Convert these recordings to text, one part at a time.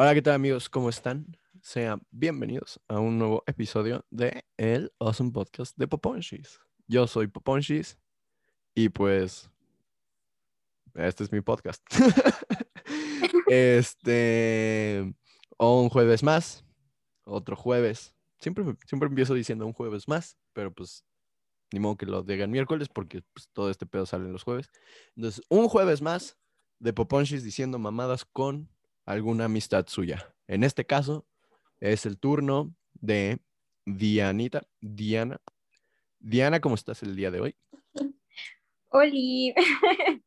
Hola, ¿qué tal amigos? ¿Cómo están? Sean bienvenidos a un nuevo episodio de el Awesome Podcast de Poponchis. Yo soy Poponchis y pues este es mi podcast. este, un jueves más, otro jueves. Siempre, siempre empiezo diciendo un jueves más, pero pues ni modo que lo digan miércoles porque pues, todo este pedo sale en los jueves. Entonces, un jueves más de Poponchis diciendo mamadas con alguna amistad suya. En este caso, es el turno de Dianita. Diana. Diana, ¿cómo estás el día de hoy? Oli.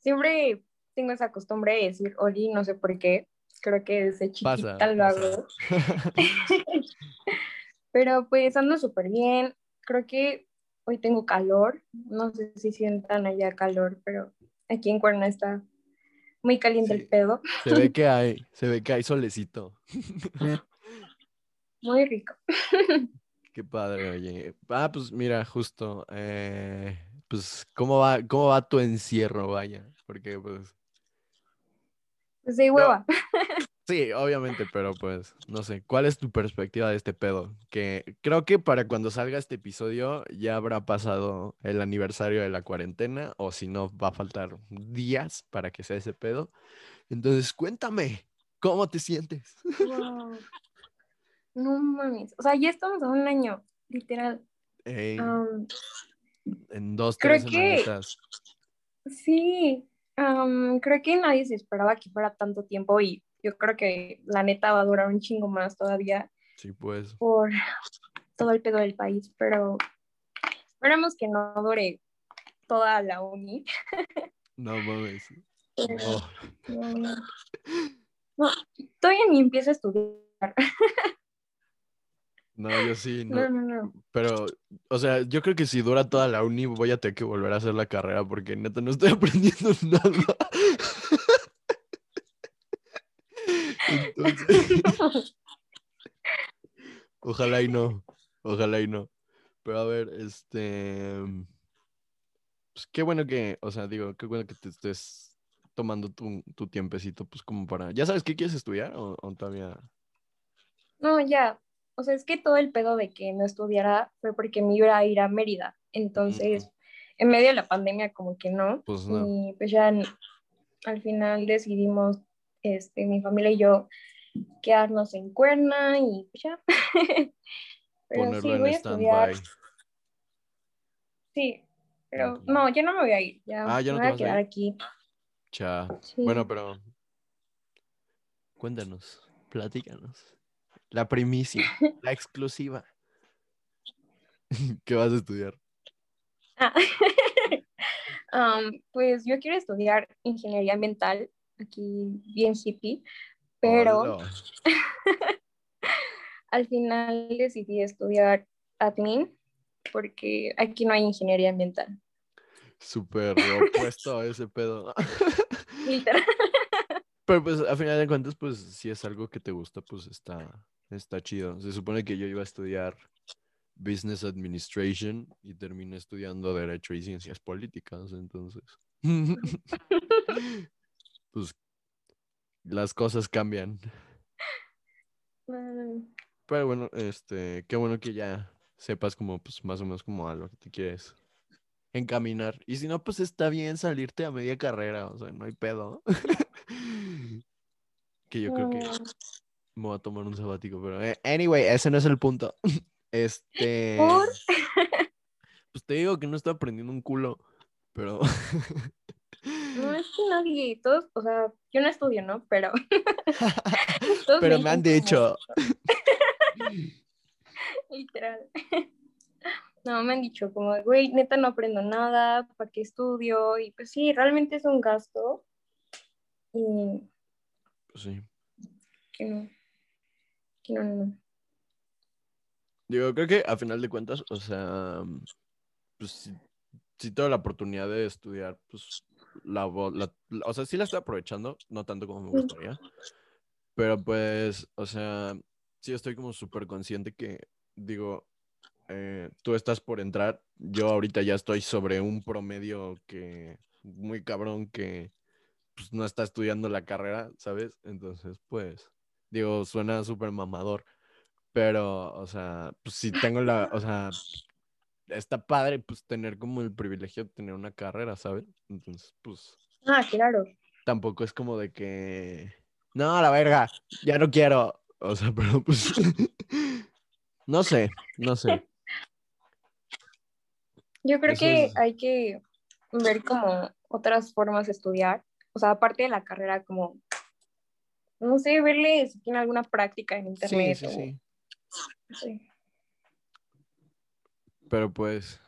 Siempre tengo esa costumbre de decir Oli, no sé por qué. Creo que desde chiquita Pasa, lo hago. Pero pues ando súper bien. Creo que hoy tengo calor. No sé si sientan allá calor, pero aquí en Cuerna está muy caliente Sí. el pedo. Se ve que hay, se ve que hay solecito. Muy rico. Qué padre, oye. Ah, pues mira, justo, eh, pues, ¿cómo va, cómo va tu encierro, vaya? Porque, pues, Pues de hueva. Sí, obviamente, pero pues, no sé, ¿cuál es tu perspectiva de este pedo? Que creo que para cuando salga este episodio ya habrá pasado el aniversario de la cuarentena, o si no, va a faltar días para que sea ese pedo. Entonces, cuéntame, ¿cómo te sientes? Wow. No mames. O sea, ya estamos a un año, literal. Am, en dos, creo tres que- semanitas. Sí, am, creo que nadie se esperaba que fuera tanto tiempo y yo creo que la neta va a durar un chingo más todavía Sí, pues. por todo el pedo del país, pero esperemos que no dure toda la uni. No mames. No. no, no, todavía ni empiezo a estudiar. No, yo sí, no. No, no, no. Pero, o sea, yo creo que si dura toda la uni voy a tener que volver a hacer la carrera porque neta no estoy aprendiendo nada. Entonces, ojalá y no, ojalá y no. Pero a ver, este, pues qué bueno que, o sea, digo, qué bueno que te estés tomando tu, tu tiempecito, pues como para, ¿ya sabes qué quieres estudiar o, o todavía? No, ya. O sea, es que todo el pedo de que no estudiara fue porque me iba a ir a Mérida. Entonces, en medio de la pandemia, como que no. Pues no. Y pues ya al final decidimos, este, mi familia y yo, quedarnos en Cuerna y pues ya. Pero Ponerlo sí, en voy a estudiar. stand-by. Sí, pero no, ya no me voy a ir. Ya, Ah, ¿ya no me voy a quedar aquí. Cha. Sí. Bueno, pero cuéntanos, platícanos. La primicia, la exclusiva. ¿Qué vas a estudiar? Ah, um, pues yo quiero estudiar ingeniería ambiental, aquí bien hippie, pero al final decidí estudiar admin porque aquí no hay ingeniería ambiental. Súper opuesto a ese pedo. Literal. Pero pues a final de cuentas, pues si es algo que te gusta, pues está, está chido. Se supone que yo iba a estudiar Business Administration y terminé estudiando Derecho y Ciencias Políticas, entonces. Pues las cosas cambian. Mm, Pero bueno, este, qué bueno que ya sepas como, pues, más o menos como a lo que te quieres encaminar. Y si no, pues está bien salirte a media carrera, o sea, no hay pedo. que yo creo que me voy a tomar un sabático, pero eh, anyway, ese no es el punto. Este, ¿Por? pues te digo que no estoy aprendiendo un culo, pero No es que nadie, todos, o sea, yo no estudio, ¿no? Pero, pero me han dicho, literal. No, me han dicho como, güey, neta no aprendo nada, ¿para qué estudio? Y pues sí, realmente es un gasto. Y pues sí. que no, que no, no. Digo, creo que a final de cuentas, o sea, pues si, si tengo la oportunidad de estudiar, pues la, la- la- o sea, sí la estoy aprovechando, no tanto como me gustaría, pero pues, o sea, sí estoy como súper consciente que, digo, eh, tú estás por entrar, yo ahorita ya estoy sobre un promedio que, muy cabrón, que pues, no está estudiando la carrera, ¿sabes? Entonces, pues, digo, suena súper mamador, pero, o sea, pues sí tengo la, o sea, está padre, pues, tener como el privilegio de tener una carrera, ¿sabes? Entonces, pues... Ah, claro. Tampoco es como de que, no, a la verga, ya no quiero. O sea, pero pues, no sé, no sé. Yo creo que hay que ver como otras formas de estudiar. O sea, aparte de la carrera, como, no sé, verle si tiene alguna práctica en internet. Sí, sí, sí. Pero pues,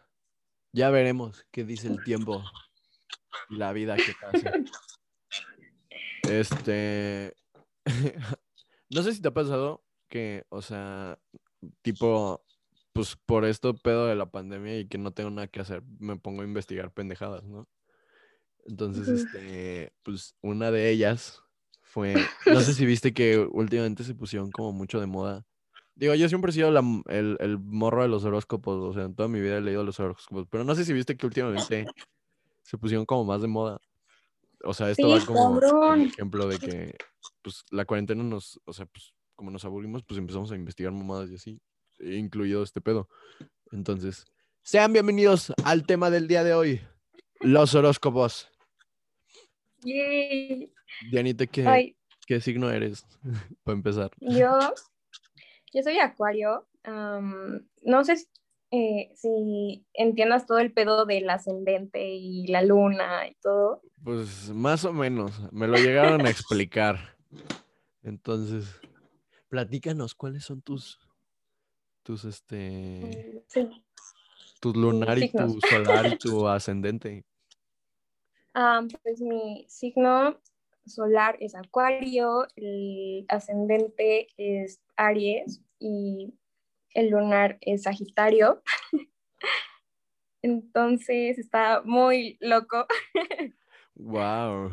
ya veremos qué dice el tiempo y la vida que pasa. Este, no sé si te ha pasado que, o sea, tipo, pues por esto pedo de la pandemia y que no tengo nada que hacer, me pongo a investigar pendejadas, ¿no? Entonces, este, pues una de ellas fue, no sé si viste que últimamente se pusieron como mucho de moda. Digo, yo siempre he sido el, el, morro de los horóscopos, o sea, en toda mi vida he leído los horóscopos, pero no sé si viste que últimamente se pusieron como más de moda. O sea, esto va como un ejemplo de que, pues, la cuarentena nos, o sea, pues, como nos aburrimos, pues empezamos a investigar mamadas y así, incluido este pedo. Entonces, sean bienvenidos al tema del día de hoy, los horóscopos. Yay. Dianita, ¿qué, ¿qué signo eres? Para empezar. Yo, yo soy Acuario. no sé eh, si entiendas todo el pedo del ascendente y la luna y todo. Pues más o menos, me lo llegaron a explicar. Entonces, platícanos cuáles son tus, tus, este, tus lunar y tu solar y tu ascendente. Ah, pues mi signo solar es Acuario, el ascendente es Aries y el lunar es Sagitario. Entonces está muy loco. Wow.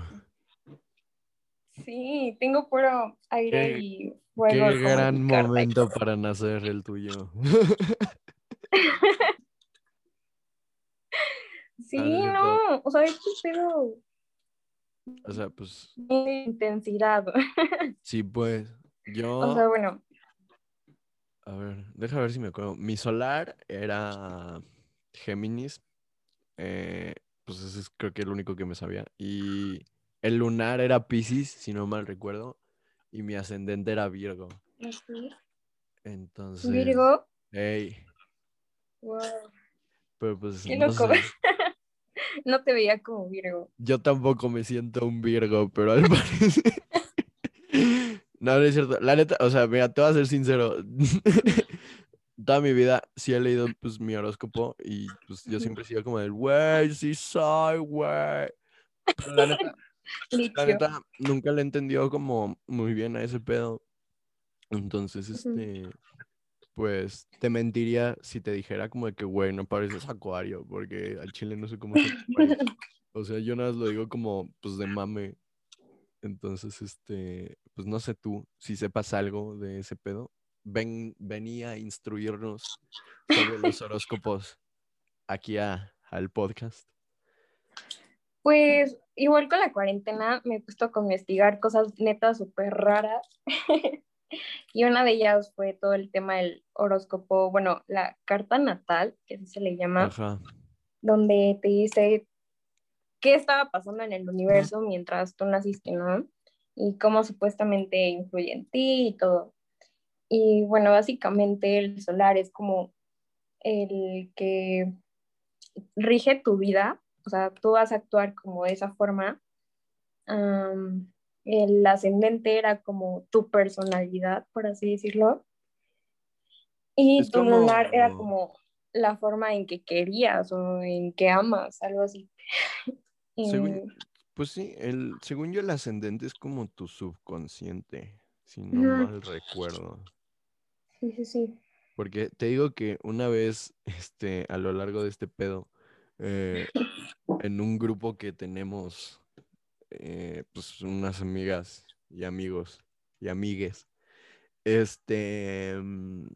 Sí, tengo puro aire y fuego. Qué gran momento para nacer el tuyo. sí, no, o sea, es pero... O sea, pues... intensidad. Sí, pues, yo... O sea, bueno. A ver, deja ver si me acuerdo. Mi solar era Géminis. Eh, pues ese es creo que el único que me sabía. Y el lunar era Pisces, si no mal recuerdo, y mi ascendente era Virgo. Entonces. Virgo. Hey. Wow. Pero pues. Qué loco. No, te veía como Virgo. Yo tampoco me siento un Virgo, pero al parecer. no, no es cierto. La neta, o sea, mira, te voy a ser sincero toda mi vida sí he leído pues mi horóscopo y pues yo siempre he sido como del, güey, sí soy, güey. Pero la neta, la neta, nunca le he entendido como muy bien a ese pedo. Entonces, este, pues te mentiría si te dijera como de que, güey, no pareces acuario, porque al chile no sé cómo se O sea, yo nada más lo digo como, pues de mame. Entonces, este, pues no sé tú si sepas algo de ese pedo ven, venía a instruirnos sobre los horóscopos aquí al podcast? Pues igual con la cuarentena me he puesto a investigar cosas netas súper raras. y una de ellas fue todo el tema del horóscopo, bueno, la carta natal, que así se le llama, donde te dice qué estaba pasando en el universo mientras tú naciste, ¿no? Y cómo supuestamente influye en ti y todo. Y bueno, básicamente el solar es como el que rige tu vida, o sea, tú vas a actuar como de esa forma. El ascendente era como tu personalidad, por así decirlo. Y tu lunar era como la forma en que querías o en que amas, algo así. pues sí, el, según yo el ascendente es como tu subconsciente, si no mal recuerdo. Sí, sí, sí. Porque te digo que una vez, este, a lo largo de este pedo, eh, en un grupo que tenemos, eh, pues unas amigas y amigos y amigues, este, mm,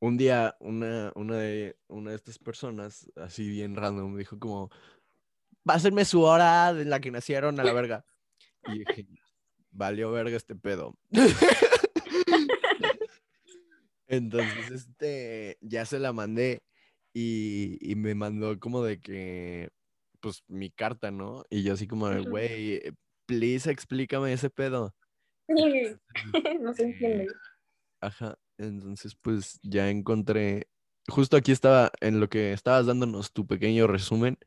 un día una, una, de, una de estas personas, así bien random, dijo como, pásenme su hora en la que nacieron a la verga. Y dije, valió verga este pedo. Entonces, este, ya se la mandé y, y me mandó como de que, pues, mi carta, ¿no? Y yo así como de, güey, please explícame ese pedo. Sí, no se entiende. Ajá, entonces pues ya encontré, justo aquí estaba, en lo que estabas dándonos tu pequeño resumen,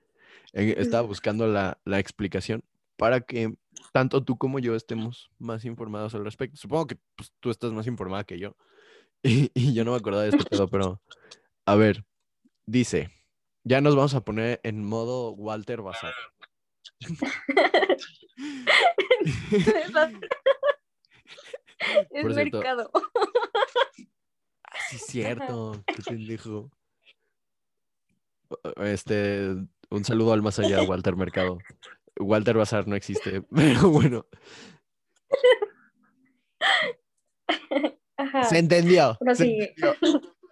eh, estaba buscando la, la explicación para que tanto tú como yo estemos más informados al respecto. Supongo que pues, tú estás más informada que yo y, y yo no me acordaba de este pedo, pero a ver, dice, ya nos vamos a poner en modo Walter Bazar. es Por mercado. Ah, sí, cierto, qué pendejo. Este, un saludo al más allá, Walter Mercado. Walter Bazar no existe, pero bueno, Ajá. se entendió. Pero se entendió.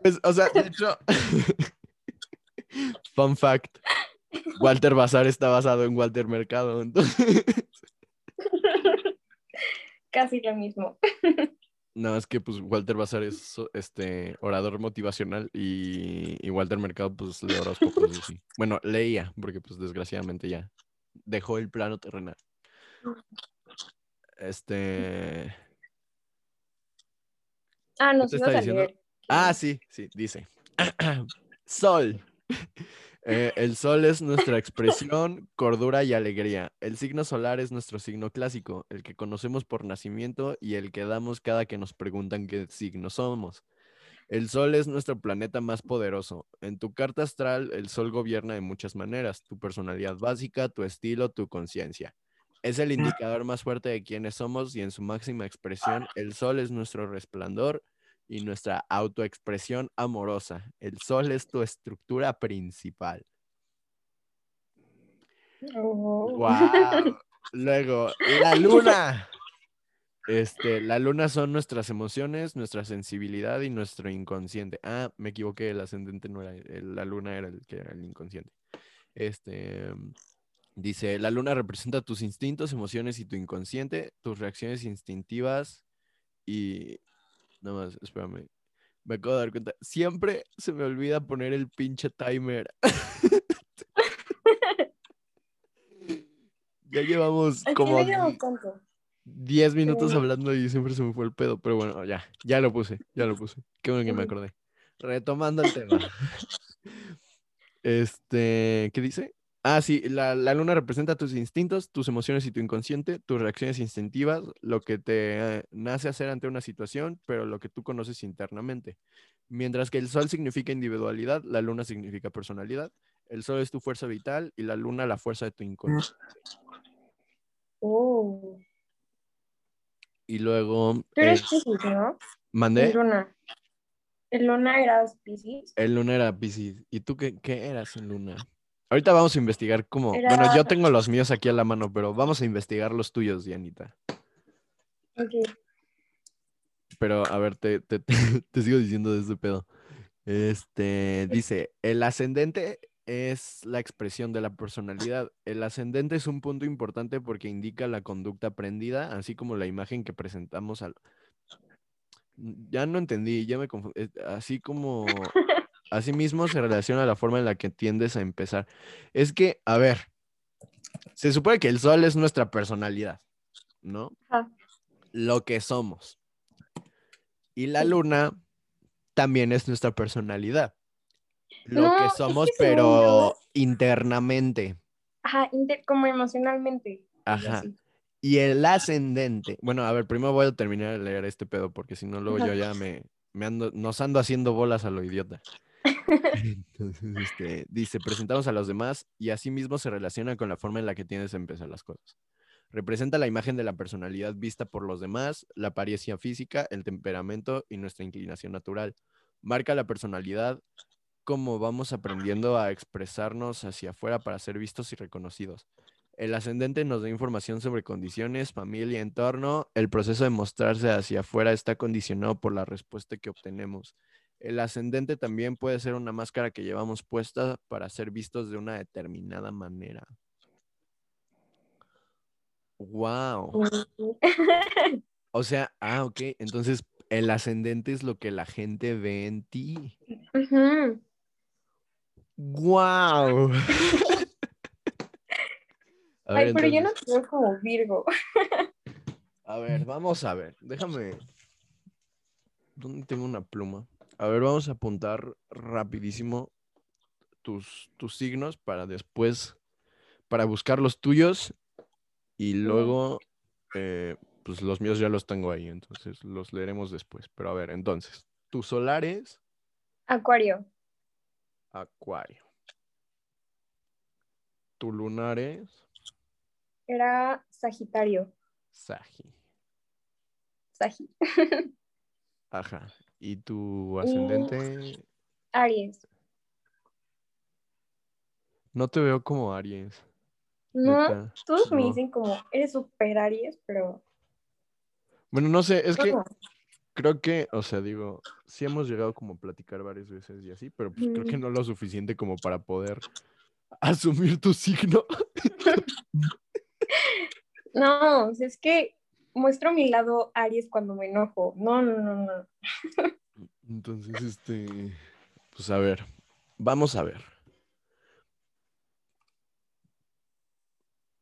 Pues, o sea, de hecho, fun fact, Walter Bazar está basado en Walter Mercado, entonces, Casi lo mismo. no, es que pues Walter Bazar es este orador motivacional y, y Walter Mercado pues lee horóscopos y así. Bueno, leía, porque pues desgraciadamente ya dejó el plano terrenal. Este, Ah, ¿qué nos ibas a leer. Ah, sí, sí, dice. Sol. Eh, el sol es nuestra expresión, cordura y alegría. El signo solar es nuestro signo clásico, el que conocemos por nacimiento y el que damos cada que nos preguntan qué signo somos. El sol es nuestro planeta más poderoso. En tu carta astral, el sol gobierna de muchas maneras, tu personalidad básica, tu estilo, tu conciencia. Es el indicador más fuerte de quiénes somos y en su máxima expresión, el sol es nuestro resplandor y nuestra autoexpresión amorosa. El sol es tu estructura principal. Oh. ¡Wow! Luego, la luna. Este, la luna son nuestras emociones, nuestra sensibilidad y nuestro inconsciente. Ah, me equivoqué, el ascendente no era, el- la luna era el que era el inconsciente. Este, dice, la luna representa tus instintos, emociones y tu inconsciente, tus reacciones instintivas y... Nada más, espérame. Me acabo de dar cuenta. Siempre se me olvida poner el pinche timer. ya llevamos como no llevamos tanto. 10 minutos hablando y siempre se me fue el pedo. Pero bueno, ya, ya lo puse, ya lo puse. Qué bueno que me acordé. Retomando el tema. Este, ¿qué dice? Ah, sí, la, la luna representa tus instintos, tus emociones y tu inconsciente, tus reacciones instintivas, lo que te eh, nace hacer ante una situación, pero lo que tú conoces internamente. Mientras que el sol significa individualidad, la luna significa personalidad. El sol es tu fuerza vital y la luna la fuerza de tu inconsciente. Oh. Y luego, Tú eres eh, Piscis, ¿no? mandé, El Luna. El Luna eras Piscis. el luna era Piscis. ¿Y tú qué, qué eras en luna? Ahorita vamos a investigar cómo. Era- Bueno, yo tengo los míos aquí a la mano, pero vamos a investigar los tuyos, Dianita. Ok. Pero a ver, te, te, te- te sigo diciendo de ese pedo. Este dice: el ascendente es la expresión de la personalidad. El ascendente es un punto importante porque indica la conducta aprendida, así como la imagen que presentamos al. Ya no entendí, ya me confundí. Así como. Asimismo se relaciona a la forma en la que tiendes a empezar. Es que, a ver, se supone que el sol es nuestra personalidad, ¿no? Ajá. Lo que somos. Y la luna también es nuestra personalidad. Lo No, que es somos, que pero internamente. Ajá, inter- como emocionalmente. Ajá. Y el ascendente. Bueno, a ver, primero voy a terminar de leer este pedo, porque si no, luego Ajá. yo ya me, me ando, nos ando haciendo bolas a lo idiota. Entonces, este, dice, presentamos a los demás y asimismo se relaciona con la forma en la que tienes a empezar las cosas. Representa la imagen de la personalidad vista por los demás, la apariencia física, el temperamento y nuestra inclinación natural. Marca la personalidad como vamos aprendiendo a expresarnos hacia afuera para ser vistos y reconocidos. El ascendente nos da información sobre condiciones, familia, entorno. El proceso de mostrarse hacia afuera está condicionado por la respuesta que obtenemos. El ascendente también puede ser una máscara que llevamos puesta para ser vistos de una determinada manera. Wow. O sea, ah, ok. Entonces, el ascendente es lo que la gente ve en ti. Ujú. ¡Wow! A ver, Ay, pero yo no veo como Virgo. a ver, vamos a ver. Déjame. ¿Dónde tengo una pluma? A ver, vamos a apuntar rapidísimo tus, tus signos para después, para buscar los tuyos y luego, eh, pues los míos ya los tengo ahí, entonces los leeremos después. Pero a ver, entonces, tu solar es Acuario. Acuario. Tu lunar es Era Sagitario. Sagi. Sagi. Ajá. Y tu ascendente, Aries. no te veo como Aries. No, neta, todos me dicen como, eres super Aries, pero... Bueno, no sé, es que creo que, o sea, digo, sí hemos llegado como a platicar varias veces y así, pero pues creo que no lo suficiente como para poder asumir tu signo. No, es que muestro mi lado Aries cuando me enojo. No, no, no, no. Entonces, este, pues a ver, vamos a ver.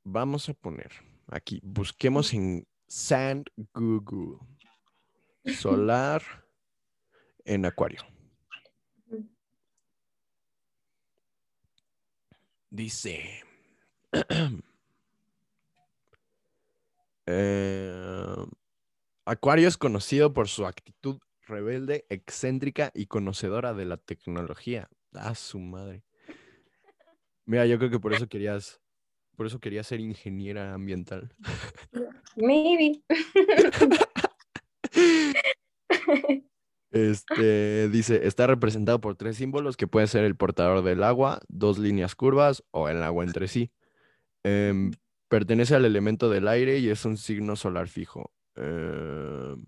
Vamos a poner aquí, busquemos en Sand Google. Solar en Acuario. Dice. eh, Acuario es conocido por su actitud rebelde, excéntrica y conocedora de la tecnología. A su madre. Mira, yo creo que por eso querías, por eso querías ser ingeniera ambiental. Maybe. Este dice, está representado por tres símbolos que pueden ser el portador del agua, dos líneas curvas o el agua entre sí. Em, pertenece al elemento del aire y es un signo solar fijo. Em,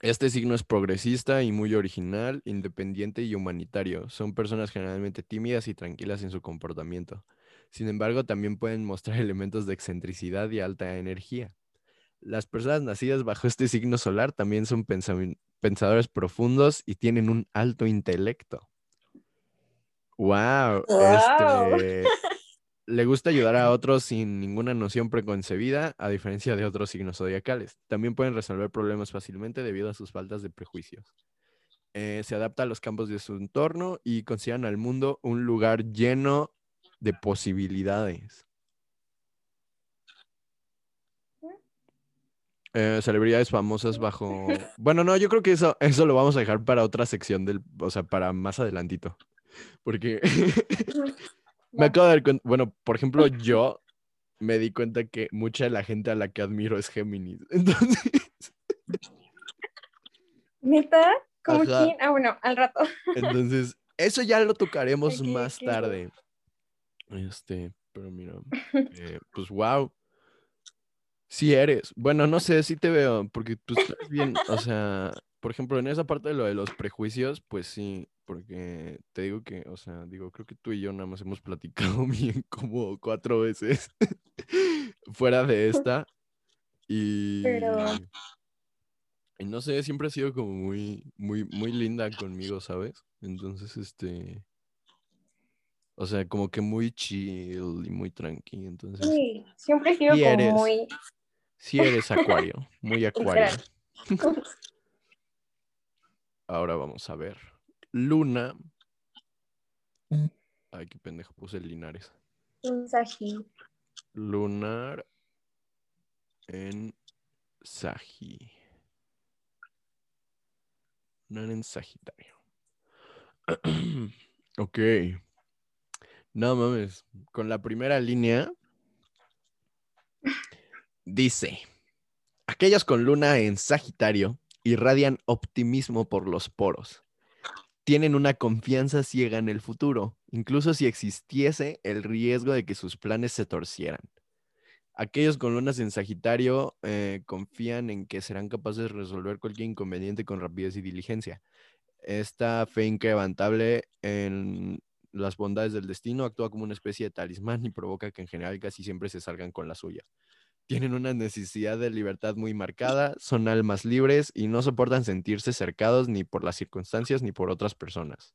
este signo es progresista y muy original, independiente y humanitario. Son personas generalmente tímidas y tranquilas en su comportamiento. Sin embargo, también pueden mostrar elementos de excentricidad y alta energía. Las personas nacidas bajo este signo solar también son pensadores profundos y tienen un alto intelecto. ¡Wow! Este, le gusta ayudar a otros sin ninguna noción preconcebida, a diferencia de otros signos zodiacales. También pueden resolver problemas fácilmente debido a sus faltas de prejuicios. Eh, se adapta a los campos de su entorno y consideran al mundo un lugar lleno de posibilidades. Eh, celebridades famosas bajo. Bueno, no, yo creo que eso, eso lo vamos a dejar para otra sección del, o sea, para más adelantito. Porque me acabo de dar cuenta, bueno, por ejemplo, yo me di cuenta que mucha de la gente a la que admiro es Géminis. Entonces, ¿Neta? ¿Como Ajá. quién? Ah, bueno, al rato. entonces, eso ya lo tocaremos más tarde. Este, pero mira, eh, pues wow. Sí eres. Bueno, no sé, sí te veo, porque pues tú eres bien, o sea, por ejemplo, en esa parte de lo de los prejuicios, pues sí, porque te digo que, o sea, digo, creo que tú y yo nada más hemos platicado bien como cuatro veces fuera de esta. Y, Pero- y no sé, siempre ha sido como muy, muy, muy linda conmigo, ¿sabes? Entonces, este, o sea, como que muy chill y muy tranqui, entonces, Sí, siempre he sido Sí como eres. muy... sí eres acuario, muy acuario. Ahora vamos a ver. Luna. Ay, qué pendejo, puse Linares. Un Sagi. Lunar en Sagi. Lunar en Sagitario. ok. No mames. Con la primera línea dice: Aquellos con luna en Sagitario irradian optimismo por los poros. Tienen una confianza ciega en el futuro, incluso si existiese el riesgo de que sus planes se torcieran. Aquellos con lunas en Sagitario eh, confían en que serán capaces de resolver cualquier inconveniente con rapidez y diligencia. Esta fe inquebrantable en las bondades del destino, actúa como una especie de talismán y provoca que en general casi siempre se salgan con la suya. Tienen una necesidad de libertad muy marcada, son almas libres y no soportan sentirse cercados ni por las circunstancias ni por otras personas.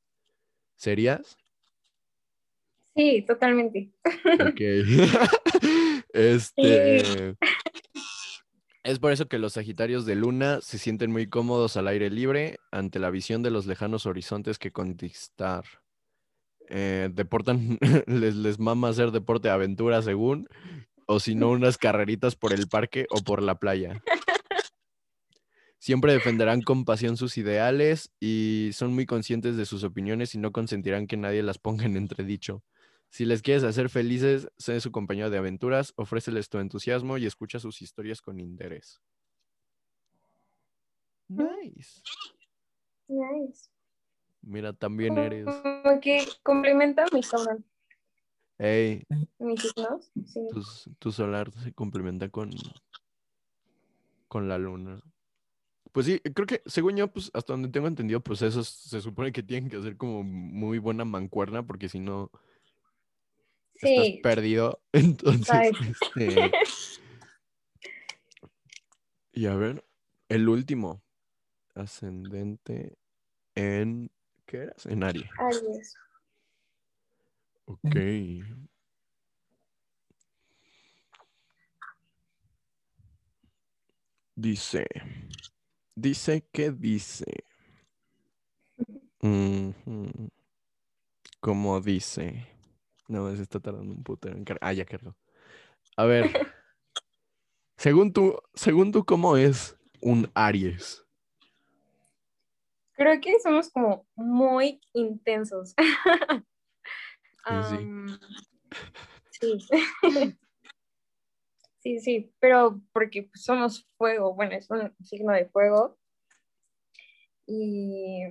¿Serías? Sí, totalmente. Ok. este. Es por eso que los Sagitarios de Luna se sienten muy cómodos al aire libre ante la visión de los lejanos horizontes que conquistar. Eh, deportan, les, les mama hacer deporte de aventura según, o si no, unas carreritas por el parque o por la playa. Siempre defenderán con pasión sus ideales y son muy conscientes de sus opiniones y no consentirán que nadie las ponga en entredicho. Si les quieres hacer felices, sé su compañero de aventuras, ofréceles tu entusiasmo y escucha sus historias con interés. Nice. Nice. Mira, también eres. Como que complementa mi. Hey, Mis signos. Sí. tu, tu solar se complementa con, con la luna. Pues sí, creo que según yo, pues hasta donde tengo entendido, pues esos se supone que tienen que hacer como muy buena mancuerna, porque si no, estás Sí. perdido. Entonces, este. Y a ver, el último. Ascendente en. ¿Qué eras? En Aries. Aries. Ok. Dice. Dice que dice. Ujú. Como dice. No, se está tardando un puto en Ah, ya cargó. A ver. según tú, según tú, ¿cómo es un Aries? Creo que somos como muy intensos. sí. Sí. sí, sí, pero porque pues, somos fuego, bueno, es un signo de fuego. Y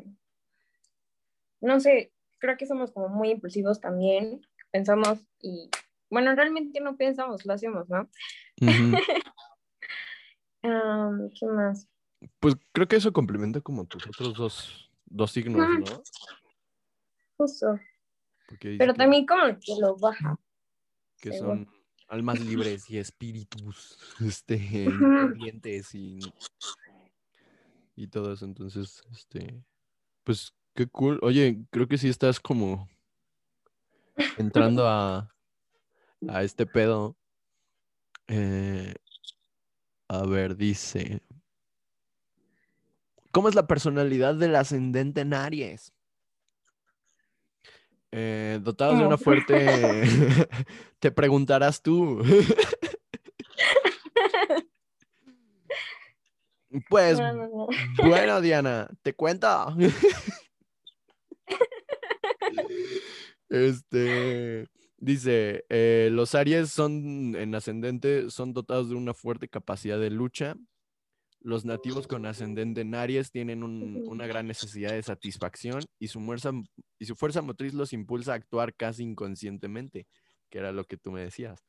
no sé, creo que somos como muy impulsivos también. Pensamos y, bueno, realmente no pensamos, lo hacemos, ¿no? ¿Qué más? Pues creo que eso complementa como tus otros dos, dos signos. ¿no? Justo. Porque Pero que- también como que lo baja. que Según. son almas libres y espíritus este, independientes y, y todo eso. Entonces, este, pues qué cool. Oye, creo que sí estás como entrando a, a este pedo. Eh, a ver, dice. ¿Cómo es la personalidad del ascendente en Aries? Eh, dotados de una fuerte. Te preguntarás tú. Pues No, no, no. bueno, Diana, te cuento. Este dice: eh, Los Aries son en ascendente, son dotados de una fuerte capacidad de lucha. Los nativos con ascendente en Aries tienen un- una gran necesidad de satisfacción y su, fuerza, y su fuerza motriz los impulsa a actuar casi inconscientemente, que era lo que tú me decías.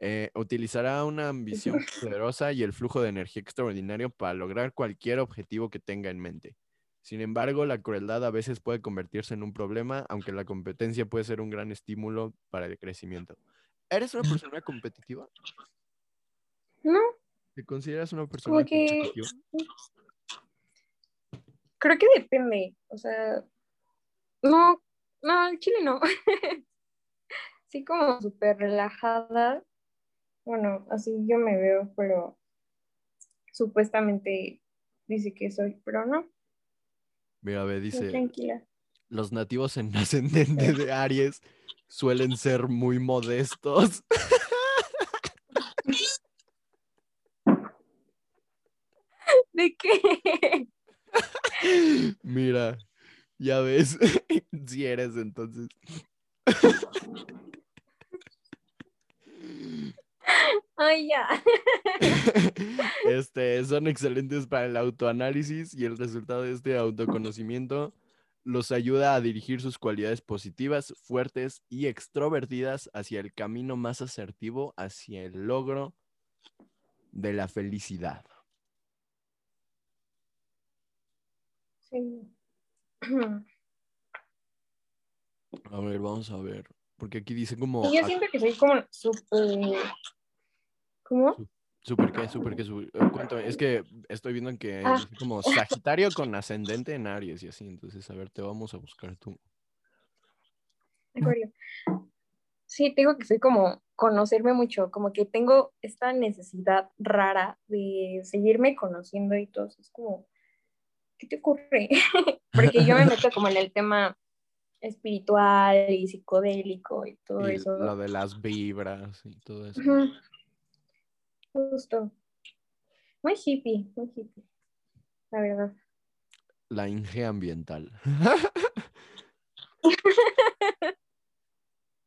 Eh, utilizará una ambición poderosa y el flujo de energía extraordinario para lograr cualquier objetivo que tenga en mente. Sin embargo, la crueldad a veces puede convertirse en un problema, aunque la competencia puede ser un gran estímulo para el crecimiento. ¿Eres una persona competitiva? No, ¿Te consideras una persona que- competitiva? creo que depende. O sea, no, no, el chile no. Sí, como súper relajada. Bueno, así yo me veo, pero supuestamente dice que soy, pero no, Mira, ve, muy dice, tranquila. los nativos en ascendente de Aries suelen ser muy modestos. ¿De qué? Mira, ya ves, si eres entonces. Ay, ya. Este, son excelentes para el autoanálisis y el resultado de este autoconocimiento los ayuda a dirigir sus cualidades positivas, fuertes y extrovertidas hacia el camino más asertivo, hacia el logro de la felicidad. Sí. A ver, vamos a ver. Porque aquí dice como. Y yo siento que soy como súper... ¿Cómo? Súper qué, súper qué, súper- eh, cuéntame, es que estoy viendo que Ah. como Sagitario con ascendente en Aries y así, entonces a ver, te vamos a buscar tú. Acuario. Sí, tengo que soy como conocerme mucho, como que tengo esta necesidad rara de seguirme conociendo y todo. Es como, ¿qué te ocurre? Porque yo me meto como en el tema espiritual y psicodélico y todo Y eso. lo de las vibras y todo eso. Justo. Muy hippie, muy hippie, la verdad. La Inge ambiental.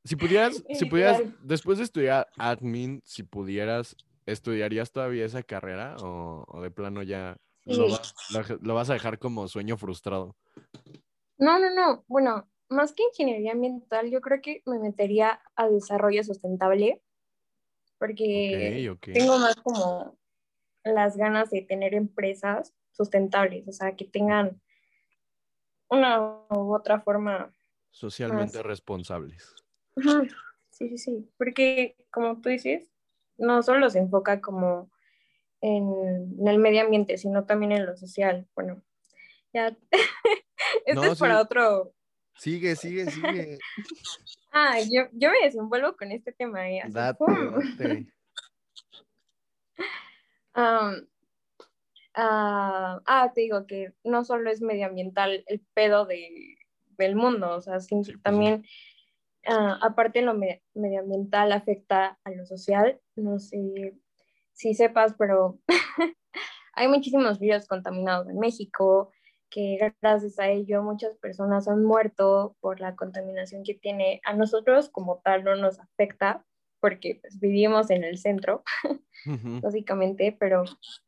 si pudieras, si pudieras, después de estudiar admin, si pudieras, ¿estudiarías todavía esa carrera o, o de plano ya lo, vas, lo- lo vas a dejar como sueño frustrado? No, no, no. Bueno, más que ingeniería ambiental, yo creo que me metería a desarrollo sustentable, porque tengo más como las ganas de tener empresas sustentables, o sea, que tengan una u otra forma. Socialmente más. responsables. Sí, sí, sí, porque como tú dices, no solo se enfoca como en, en el medio ambiente, sino también en lo social. Bueno, ya, esto No, es para otro, Sigue, sigue, sigue. Ah, yo, yo me desenvuelvo con este tema. ¿eh? Así, Date, date. Ah, ah, te digo que no solo es medioambiental el pedo de, del mundo, o sea, Sí, pues sí. también, ah, aparte de lo me- medioambiental, afecta a lo social. No sé si sepas, pero hay muchísimos ríos contaminados en México, que gracias a ello muchas personas han muerto por la contaminación que tiene. A nosotros como tal no nos afecta porque pues, vivimos en el centro, básicamente, pero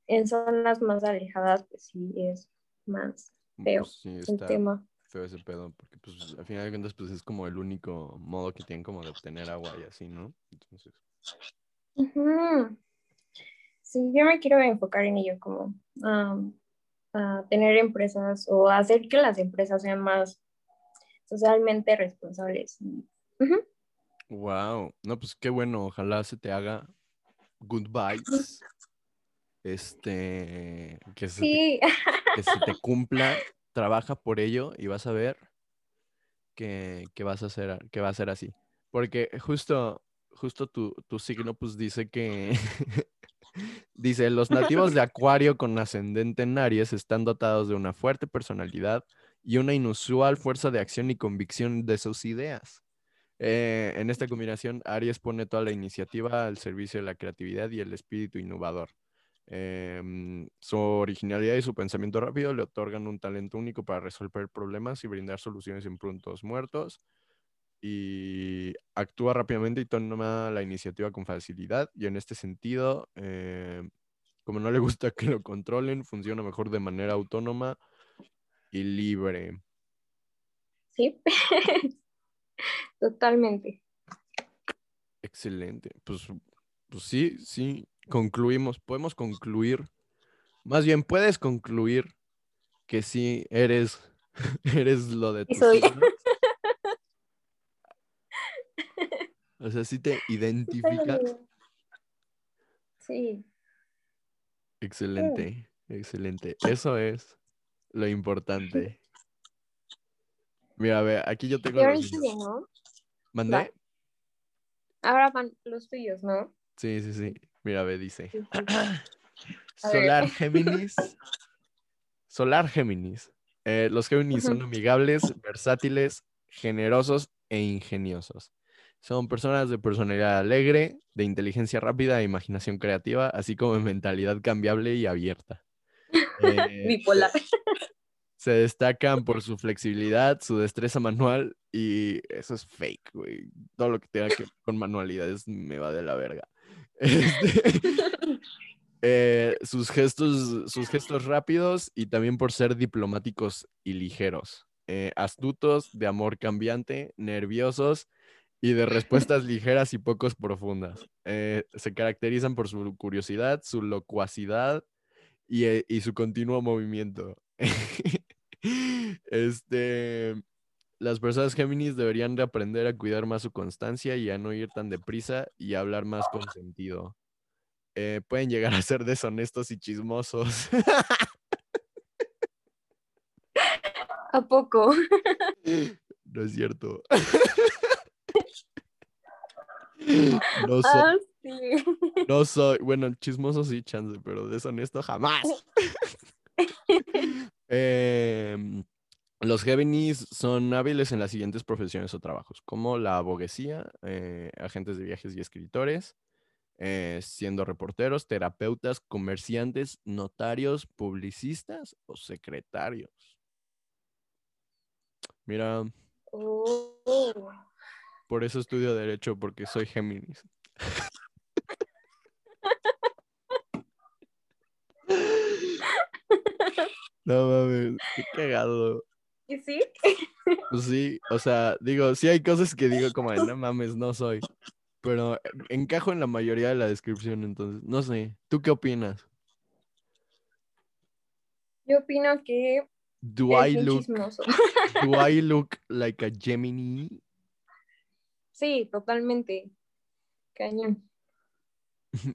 en zonas más alejadas pues sí es más feo Pues sí, el tema. feo ese pedo, porque pues al final de cuentas pues es como el único modo que tienen como de obtener agua y así, ¿no? Entonces, Ujú. Sí, yo me quiero enfocar en ello, como a tener empresas o hacer que las empresas sean más socialmente responsables. Wow, no, pues qué bueno, ojalá se te haga good vibes, este, que se te, que se te cumpla, trabaja por ello y vas a ver que, que vas a hacer, que va a ser así, porque justo, justo tu, tu signo pues dice que Dice, los nativos de Acuario con ascendente en Aries están dotados de una fuerte personalidad y una inusual fuerza de acción y convicción de sus ideas. Eh, en esta combinación, Aries pone toda la iniciativa al servicio de la creatividad y el espíritu innovador. Em, su originalidad y su pensamiento rápido le otorgan un talento único para resolver problemas y brindar soluciones en puntos muertos y actúa rápidamente y toma la iniciativa con facilidad. Y en este sentido, eh, como no le gusta que lo controlen, funciona mejor de manera autónoma y libre. sí, totalmente. Excelente. Pues, pues sí, sí, concluimos. Podemos concluir. Más bien, puedes concluir que sí eres, eres lo de tu soy. O sea, sí te identificas. Sí, Excelente, excelente. Eso es lo importante. Mira, a ver, aquí yo tengo ahora los tuyo, ¿no? ¿Mandé? Va. Ahora van los tuyos, ¿no? Sí, sí, sí. Mira, ve, dice. Sí, sí. Solar Géminis. Solar Géminis. Eh, los Géminis son amigables, versátiles, generosos e ingeniosos. Son personas de personalidad alegre, de inteligencia rápida e imaginación creativa, así como de mentalidad cambiable y abierta. Eh, Bipolar. Se destacan por su flexibilidad, su destreza manual y eso es fake, güey. Todo lo que tenga que ver con manualidades me va de la verga. Este, eh, sus gestos, sus gestos rápidos y también por ser diplomáticos y ligeros. Eh, astutos, de amor cambiante, nerviosos y de respuestas ligeras y pocos profundas. Eh, se caracterizan por su curiosidad, su locuacidad y, eh, y su continuo movimiento. este, las personas Géminis deberían de aprender a cuidar más su constancia y a no ir tan deprisa y a hablar más con sentido. Eh, pueden llegar a ser deshonestos y chismosos. ¿A poco? no es cierto. no soy. Ah, sí. No soy, bueno, chismoso sí, chance, pero deshonesto jamás. Em, los Géminis son hábiles en las siguientes profesiones o trabajos, como la abogacía, eh, agentes de viajes y escritores, eh, siendo reporteros, terapeutas, comerciantes, notarios, publicistas o secretarios. Mira, Oh. Por eso estudio derecho, porque soy Géminis. No mames, qué cagado. ¿Y sí? Pues sí, o sea, digo, sí hay cosas que digo como, no mames, no soy. Pero encajo en la mayoría de la descripción, entonces, no sé. ¿Tú qué opinas? Yo opino que Do es I look, chismoso. do I look like a Gemini? Sí, totalmente. Cañón.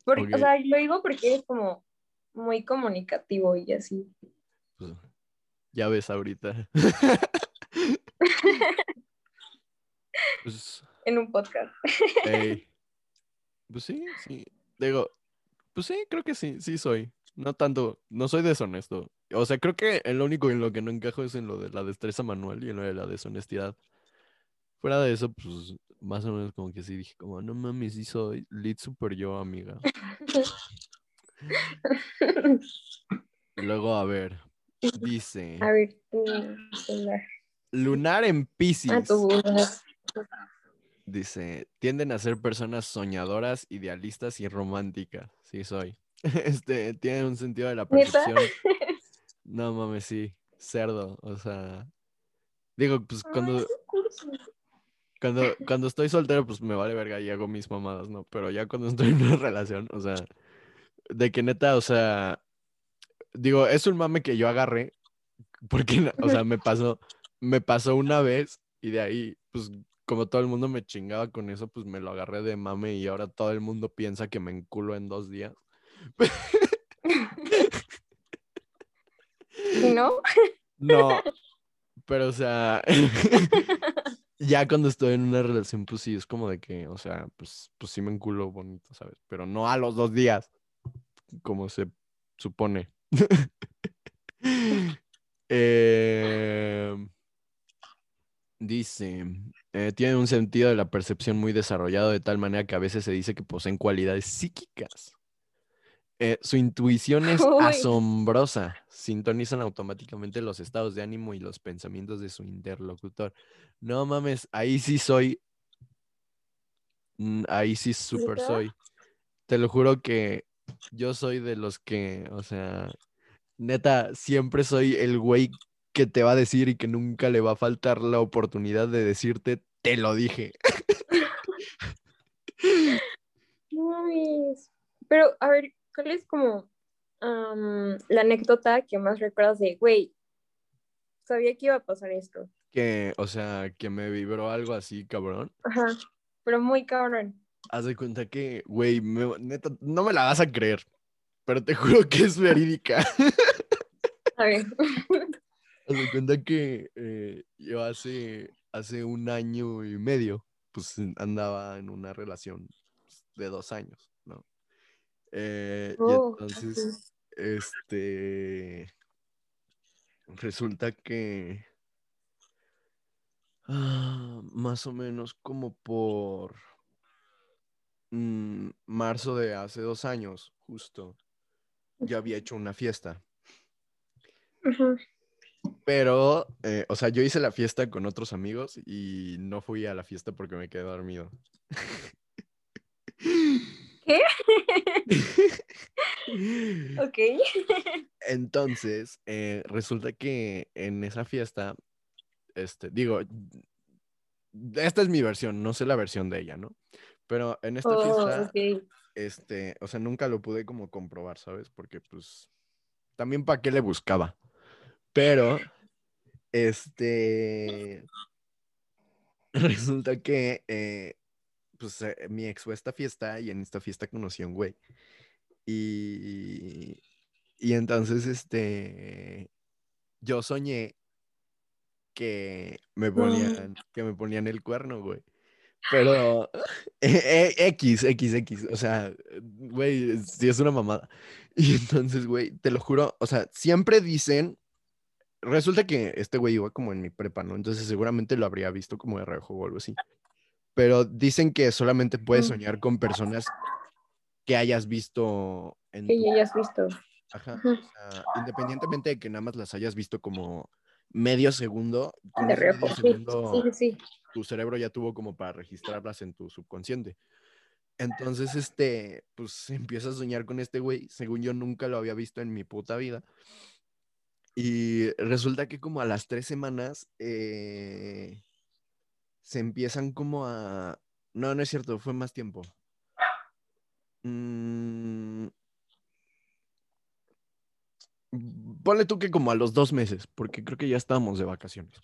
Porque, O sea, lo digo porque es como muy comunicativo y así. pues, ya ves ahorita. Pues, En un podcast. pues sí, sí. Digo, pues sí, creo que sí, sí soy. No tanto, no soy deshonesto. O sea, creo que lo único en lo que no encajo es en lo de la destreza manual y en lo de la deshonestidad. Fuera de eso, pues más o menos como que sí dije, como, no mames, sí soy lead super yo, amiga. Luego, a ver, dice, A ver, tu celular. lunar en. Ah, tu Dice, tienden a ser personas soñadoras, idealistas y románticas. Sí, soy. Este, tienen un sentido de la ¿Neta? percepción. No mames, sí. Cerdo. O sea. Digo, pues cuando, Ay. Cuando, cuando estoy soltero, pues me vale verga y hago mis mamadas, ¿no? Pero ya cuando estoy en una relación, o sea, de que neta, o sea, digo, es un mame que yo agarré, porque, o sea, me pasó, me pasó una vez y de ahí, pues, como todo el mundo me chingaba con eso, pues me lo agarré de mame y ahora todo el mundo piensa que me enculo en dos días. ¿Y no? No, pero o sea, ya cuando estoy en una relación, pues sí, es como de que, o sea, pues, pues sí me enculo bonito, ¿sabes? Pero no a los dos días, como se supone. Eh, dice, eh, tiene un sentido de la percepción muy desarrollado de tal manera que a veces se dice que poseen cualidades psíquicas. Eh, su intuición es Uy. asombrosa. Sintonizan automáticamente los estados de ánimo y los pensamientos de su interlocutor. No mames, ahí sí soy. mm, Ahí sí súper ¿Neta? soy. Te lo juro que yo soy de los que, o sea, neta, siempre soy el güey que te va a decir y que nunca le va a faltar la oportunidad de decirte, te lo dije. No mames. Pero, a ver, ¿cuál es como am, la anécdota que más recuerdas de, güey, sabía que iba a pasar esto? Que, o sea, que me vibró algo así, cabrón. Ajá, pero muy cabrón. Haz de cuenta que, güey, neta, no me la vas a creer, pero te juro que es verídica. A ver. Haz de cuenta que eh, yo hace, hace un año y medio, pues andaba en una relación pues, de dos años, Eh, y Oh, entonces, este, resulta que ah, más o menos como por mm, marzo de hace dos años, justo, yo había hecho una fiesta. Pero, eh, o sea, yo hice la fiesta con otros amigos y no fui a la fiesta porque me quedé dormido. Ok. Entonces, eh, resulta que en esa fiesta, este, digo, esta es mi versión, no sé la versión de ella, ¿no? Pero en esta Oh, fiesta, este, o sea, nunca lo pude como comprobar, ¿sabes? Porque pues, también para qué le buscaba. Pero, este, resulta que eh, pues eh, mi ex fue a esta fiesta y en esta fiesta conocí a un güey. Y, y entonces, este, yo soñé que me ponían, que me ponían el cuerno, güey. Pero eh, X, X, X, o sea, güey, sí es una mamada. Y entonces, güey, te lo juro, o sea, siempre dicen, resulta que este güey iba como en mi prepa, ¿no? Entonces seguramente lo habría visto como de reojo o algo así. Pero dicen que solamente puedes soñar con personas que hayas visto en que ya hayas visto. Ajá. O sea, independientemente de que nada más las hayas visto como medio segundo, de. Segundo, sí, sí, tu cerebro ya tuvo como para registrarlas en tu subconsciente. Entonces, este, pues empiezas a soñar con este güey. Según yo, nunca lo había visto en mi puta vida. Y resulta que como a las tres semanas eh, se empiezan como a... No, no es cierto, fue más tiempo. Mm, ponle tú que como a los dos meses, porque creo que ya estábamos de vacaciones.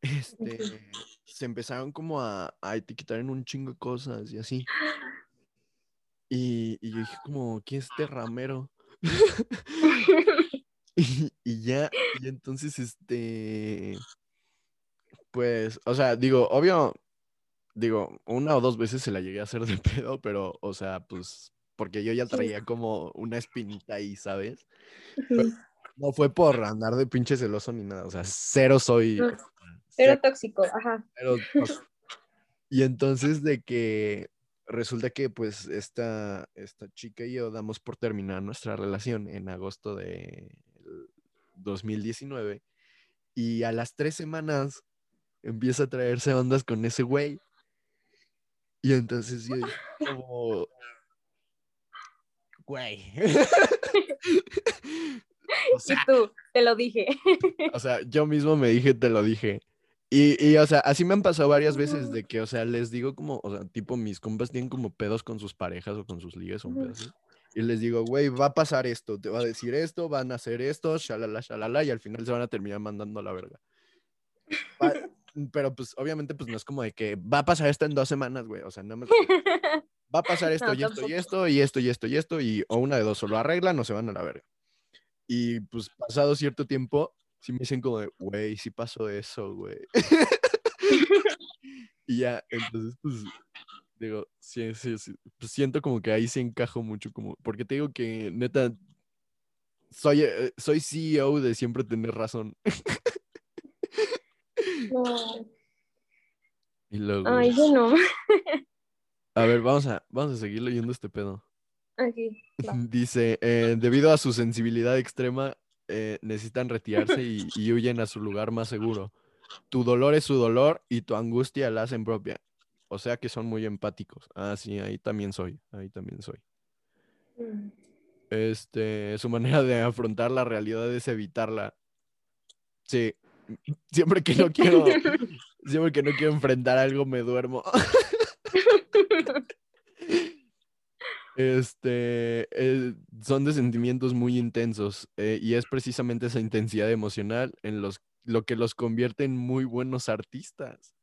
Este, se empezaron como a, a etiquetar en un chingo de cosas y así. Y, yo dije como, ¿quién es este ramero? y, ya, y entonces, este, pues, o sea, digo, obvio, digo, una o dos veces se la llegué a hacer de pedo, pero, o sea, pues, porque yo ya traía como una espinita ahí, ¿sabes? no fue por andar de pinche celoso ni nada, o sea, cero soy. cero, tóxico, ajá. Y entonces de que resulta que pues esta, esta chica y yo damos por terminar nuestra relación en agosto de 2019 y a las tres semanas empieza a traerse ondas con ese güey. Y entonces yo como, güey. y tú, te lo dije. o sea, yo mismo me dije, te lo dije. Y, y, o sea, así me han pasado varias veces de que, o sea, les digo como, o sea, tipo, mis compas tienen como pedos con sus parejas o con sus ligas o un Y les digo, güey, va a pasar esto, te va a decir esto, van a hacer esto, shalala, shalala, y al final se van a terminar mandando a la verga. Pero pues, obviamente, pues no es como de que va a pasar esto en dos semanas, güey. O sea, no me... Va a pasar esto y esto y esto y esto y esto y esto y o una de dos, o lo arreglan o se van a la verga. Y pues pasado cierto tiempo, sí me dicen como de, güey, sí pasó eso, güey. y ya, entonces, pues, digo, sí, sí, sí, pues siento como que ahí se encajo mucho, como, porque te digo que neta, soy, eh, soy CEO de siempre tener razón. Y luego, Ay, yo no. a ver, vamos a, vamos a seguir leyendo este pedo. Aquí. Dice, eh, debido a su sensibilidad extrema, eh, necesitan retirarse y, huyen a su lugar más seguro. Tu dolor es su dolor y tu angustia la hacen propia. O sea que son muy empáticos. Ah, sí, ahí también soy. Ahí también soy. Mm. Este, su manera de afrontar la realidad es evitarla. Sí. Siempre que no quiero, siempre que no quiero enfrentar algo, me duermo. Este, eh, son de sentimientos muy intensos eh, y es precisamente esa intensidad emocional en los, lo que los convierte en muy buenos artistas.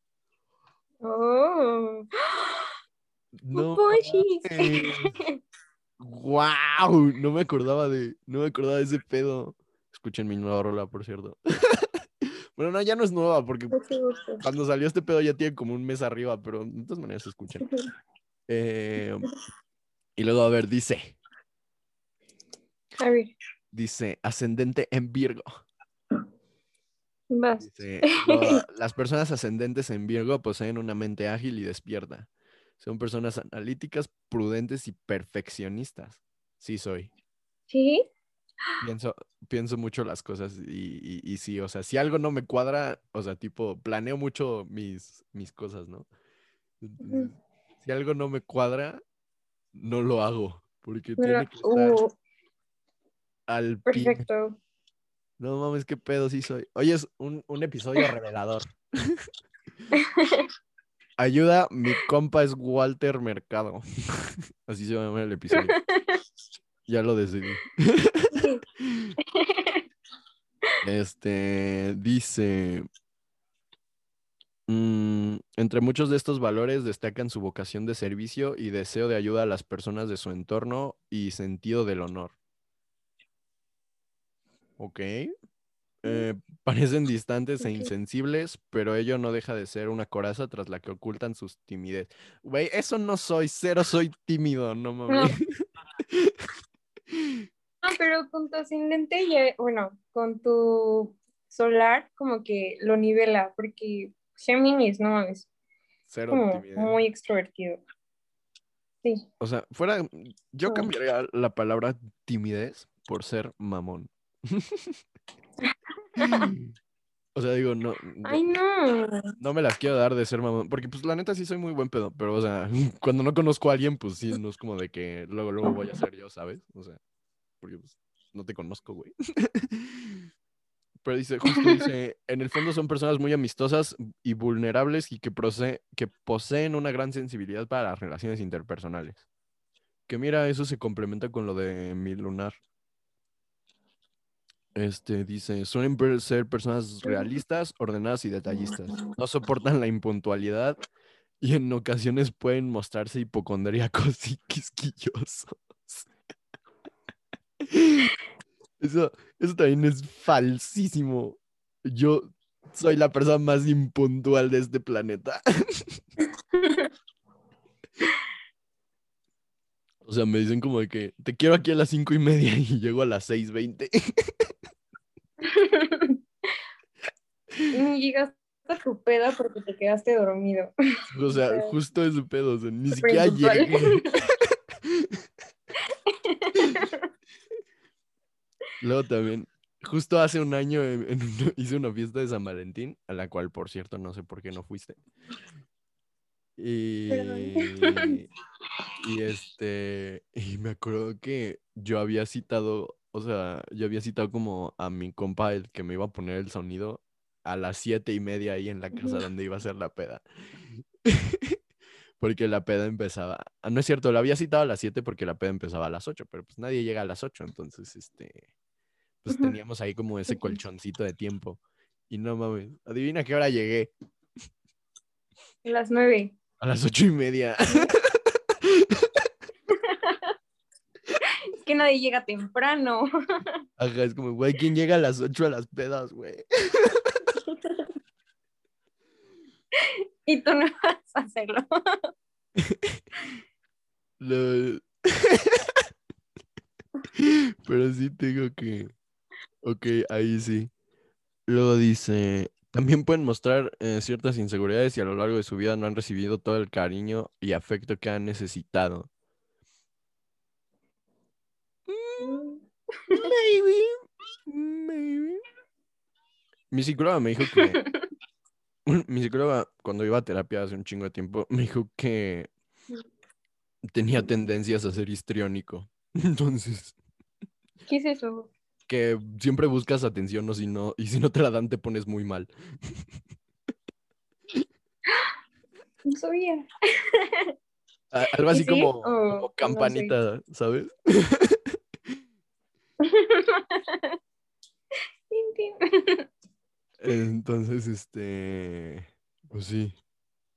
Oh. No. wow, no me acordaba de, no me acordaba de ese pedo. Escuchen mi nueva rola, por cierto. Bueno, no, ya no es nueva porque cuando salió este pedo ya tiene como un mes arriba, pero de todas maneras se escuchan. Eh, y luego, a ver, dice. A ver. Dice, ascendente en Virgo. Dice, las personas ascendentes en Virgo poseen una mente ágil y despierta. Son personas analíticas, prudentes y perfeccionistas. Sí, soy. ¿Sí? Pienso, pienso mucho las cosas y, y, sí, o sea, si algo no me cuadra, o sea, tipo, planeo mucho mis, mis cosas, ¿no? Si algo no me cuadra, no lo hago, porque tiene que estar uh. al Perfecto. No mames, qué pedo sí soy. Oye, es un, un episodio revelador. Ayuda, mi compa es Walter Mercado. Así se va a llamar el episodio. Ya lo decidí. Este dice. Mm, entre muchos de estos valores destacan su vocación de servicio y deseo de ayuda a las personas de su entorno y sentido del honor. Ok. Eh, parecen distantes e insensibles, pero ello no deja de ser una coraza tras la que ocultan sus timidez. Güey, eso no soy, cero soy tímido, no mames. No, pero con tu ascendente, ya, bueno, con tu solar, como que lo nivela, porque Géminis, no mames, Cero como timidez. muy extrovertido. Sí. O sea, fuera, yo cambiaría la palabra timidez por ser mamón. O sea, digo, no, no, Ay, no. no me las quiero dar de ser mamón, porque pues la neta sí soy muy buen pedo, pero o sea, cuando no conozco a alguien, pues sí, no es como de que luego, luego voy a ser yo, ¿sabes? O sea, porque pues no te conozco, güey. Pero dice, justo dice, en el fondo son personas muy amistosas y vulnerables y que, que poseen una gran sensibilidad para las relaciones interpersonales. Que mira, eso se complementa con lo de mi lunar. Este dice, suelen ser personas realistas, ordenadas y detallistas. No soportan la impuntualidad y en ocasiones pueden mostrarse hipocondríacos y quisquillosos. Eso, eso también es falsísimo. Yo soy la persona más impuntual de este planeta. O sea, me dicen como de que te quiero aquí a las cinco y media y llego a las seis veinte. Ni llegaste a tu peda porque te quedaste dormido. O sea, sea, justo ese pedo, o sea, ni siquiera llegué. Luego también, justo hace un año en- en una- hice una fiesta de San Valentín, a la cual, por cierto, no sé por qué no fuiste. Y, y este, y me acuerdo que yo había citado, o sea, yo había citado como a mi compa, el que me iba a poner el sonido, a las siete y media ahí en la casa donde iba a ser la peda. Porque la peda empezaba. ah, No es cierto, la había citado a las 7 porque la peda empezaba a las 8, pero pues nadie llega a las 8, entonces este. Pues teníamos ahí como ese colchoncito de tiempo. Y no mames, adivina qué hora llegué. Las nueve. A las ocho y media. Es que nadie llega temprano. Ajá, es como, güey, ¿quién llega a las 8 a las pedas, güey? Y tú no vas a hacerlo. Lo- Pero sí tengo que. Ok, ahí sí. Luego dice. También pueden mostrar eh, ciertas inseguridades y a lo largo de su vida no han recibido todo el cariño y afecto que han necesitado. Maybe. Maybe. Mi psicóloga me dijo que. Mi psicóloga, cuando iba a terapia hace un chingo de tiempo, me dijo que tenía tendencias a ser histriónico. Entonces, ¿Qué es eso? Que siempre buscas atención o si no, y si no te la dan, te pones muy mal. No sabía. Algo así como, o no sé? campanita, ¿sabes? Entonces, este, pues sí,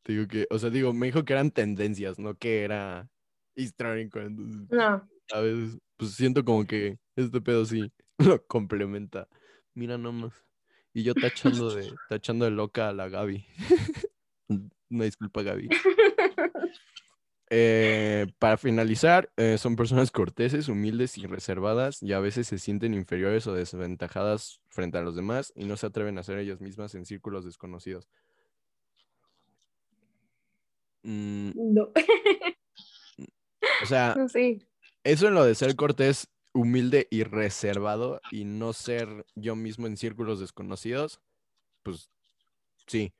te digo que, o sea, digo, me dijo que eran tendencias, no que era histriónico. Entonces, No. a veces, pues siento como que este pedo sí lo complementa. Mira nomás. Y yo tachando de, tachando de loca a la Gaby. Una disculpa, Gaby. Eh, para finalizar, eh, son personas corteses, humildes y reservadas y a veces se sienten inferiores o desventajadas frente a los demás y no se atreven a ser ellas mismas en círculos desconocidos. Mm, No. o sea, sé. eso en lo de ser cortés, humilde y reservado y no ser yo mismo en círculos desconocidos, pues sí.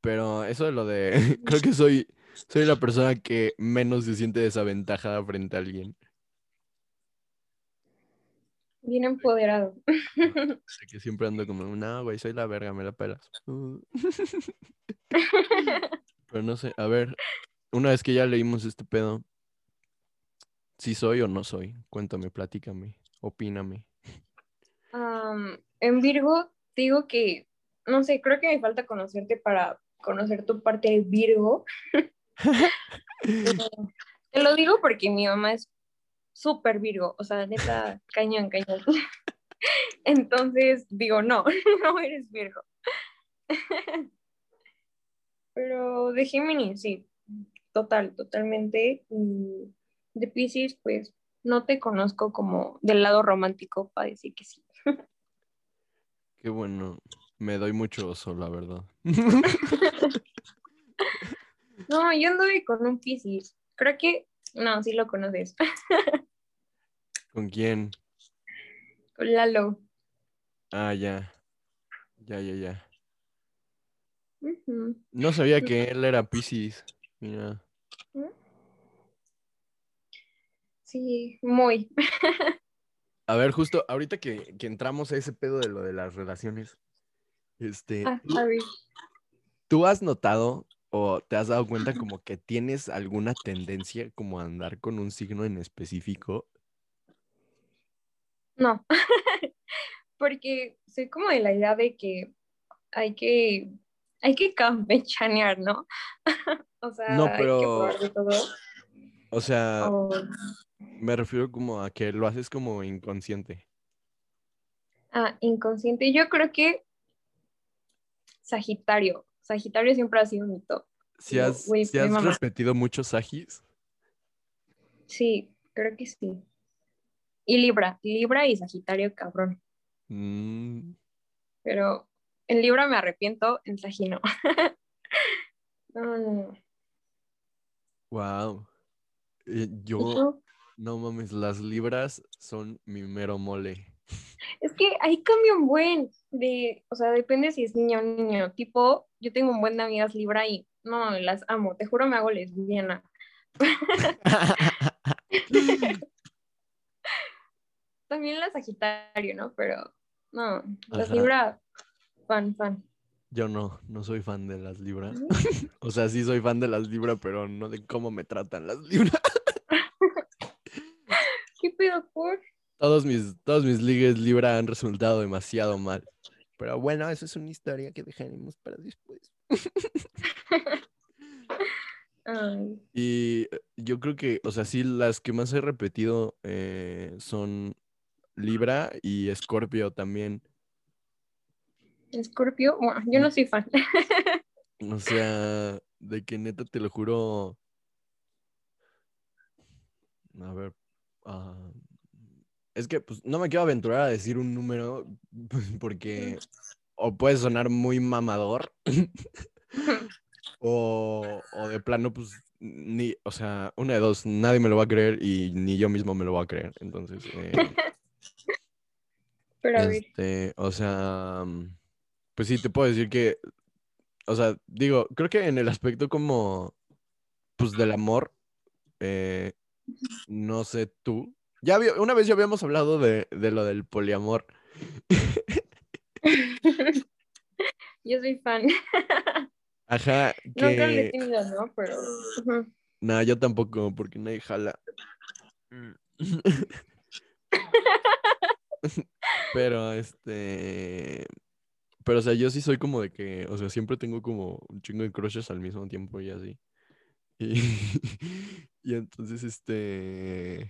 Pero eso de lo de, creo que soy, soy la persona que menos se siente desaventajada frente a alguien. Bien empoderado. De que siempre ando como, no, güey, soy la verga, me la pelas. Uh. Pero no sé, a ver, una vez que ya leímos este pedo, si soy o no soy, cuéntame, platícame, opíname. Am, en Virgo, digo que, no sé, creo que me falta conocerte para conocer tu parte de Virgo. Te lo digo porque mi mamá es súper Virgo, o sea, neta, cañón, cañón. Entonces digo, no, no eres Virgo. Pero de Géminis, sí, total, totalmente. Y de Pisces, pues no te conozco como del lado romántico para decir que sí. Qué bueno, me doy mucho oso, la verdad. no, yo anduve con un Pisces. Creo que, no, sí lo conoces. ¿Con quién? Con Lalo. Ah, ya. Ya, ya, ya. No sabía que él era Pisces. Mira. Sí, muy. A ver, justo ahorita que, entramos a ese pedo de lo de las relaciones, este, ah, ¿tú has notado o te has dado cuenta como que tienes alguna tendencia como a andar con un signo en específico? No, porque soy como de la idea de que hay que hay que campechanear, ¿no? o sea, no, pero... hay que probar de todo. O sea, me refiero como a que lo haces como inconsciente. Ah, inconsciente. Yo creo que Sagitario. Sagitario siempre ha sido mi top. ¿Si has, has repetido muchos Sagis? Sí, creo que sí. Y Libra, Libra y Sagitario, cabrón. Mm. Pero en Libra me arrepiento, en Sagino. no, no, Wow. Eh, yo, no mames, las libras son mi mero mole. Es que ahí cambia un buen de, o sea, depende si es niño o niño. Tipo, yo tengo un buen de amigas libra y no, las amo, te juro me hago lesbiana. También la Sagitario, ¿no? Pero no, las libra Fan, fan. Yo no, no soy fan de las libras. o sea, sí soy fan de las libras, pero no de cómo me tratan las libras. Todos mis, todos mis ligues libra han resultado demasiado mal. Pero bueno, eso es una historia que dejaremos para después. Y eh, yo creo que, o sea, sí, las que más he repetido eh, son Libra y Escorpio también. Escorpio, bueno, yo no soy fan. O sea, de que neta te lo juro. A ver. Ah, es que pues no me quiero aventurar a decir un número porque o puede sonar muy mamador o, o, de plano pues ni, o sea, una de dos, nadie me lo va a creer y ni yo mismo me lo voy a creer. Entonces, eh, Pero. Este, o sea, pues sí, te puedo decir que, o sea, digo, creo que en el aspecto como, pues del amor, eh, no sé tú. Ya una vez ya habíamos hablado de, lo del poliamor. Yo soy fan. Ajá. Que... Nunca lo he tenido, ¿no? Pero. No, yo tampoco, porque nadie jala. Pero este. Pero, o sea, yo sí soy como de que, o sea, siempre tengo como un chingo de crushes al mismo tiempo y así. Y, y entonces, este,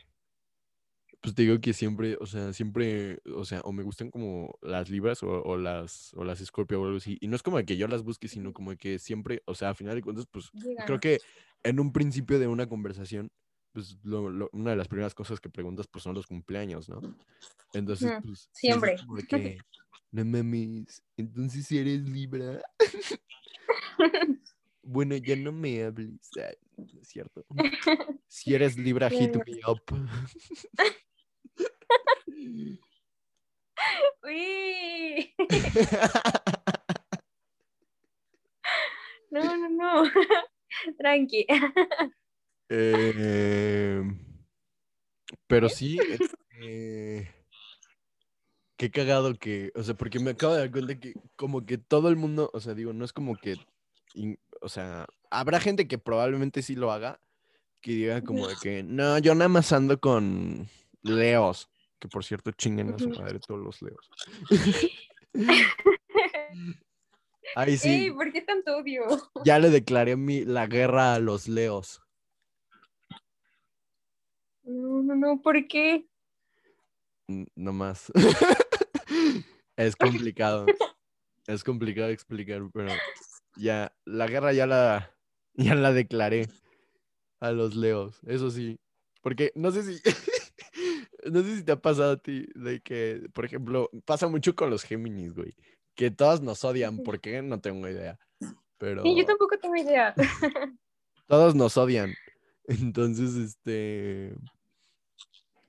pues te digo que siempre, o sea, siempre, o sea, o me gustan como las libras o, las, o las Scorpio o algo así. Y no es como de que yo las busque, sino como de que siempre, o sea, a final de cuentas, pues creo que en un principio de una conversación, pues una de las primeras cosas que preguntas, pues son los cumpleaños, ¿no? Entonces, pues... Siempre. No mames, entonces si eres Libra. bueno, ya no me hables. es cierto. Si eres Libra, hit me up. Uy. No, no, no. Tranqui. Eh, pero sí, eh, qué cagado que, o sea, porque me acabo de dar cuenta que como que todo el mundo, o sea, digo, no es como que, o sea, habrá gente que probablemente sí lo haga, que diga como de que, no, yo nada más ando con leos, que por cierto chinguen a su madre todos los leos. Ahí sí. Ey, ¿por qué tanto odio? Ya le declaré mi, la guerra a los leos. No, no, no, ¿por qué? No más. es complicado. Es complicado explicar, pero ya, la guerra ya la, ya la declaré a los leos, eso sí. Porque no sé si, no sé si te ha pasado a ti de que, por ejemplo, pasa mucho con los Géminis, güey, que todos nos odian, ¿por qué? No tengo idea. Pero Sí, yo tampoco tengo idea. todos nos odian. Entonces, este.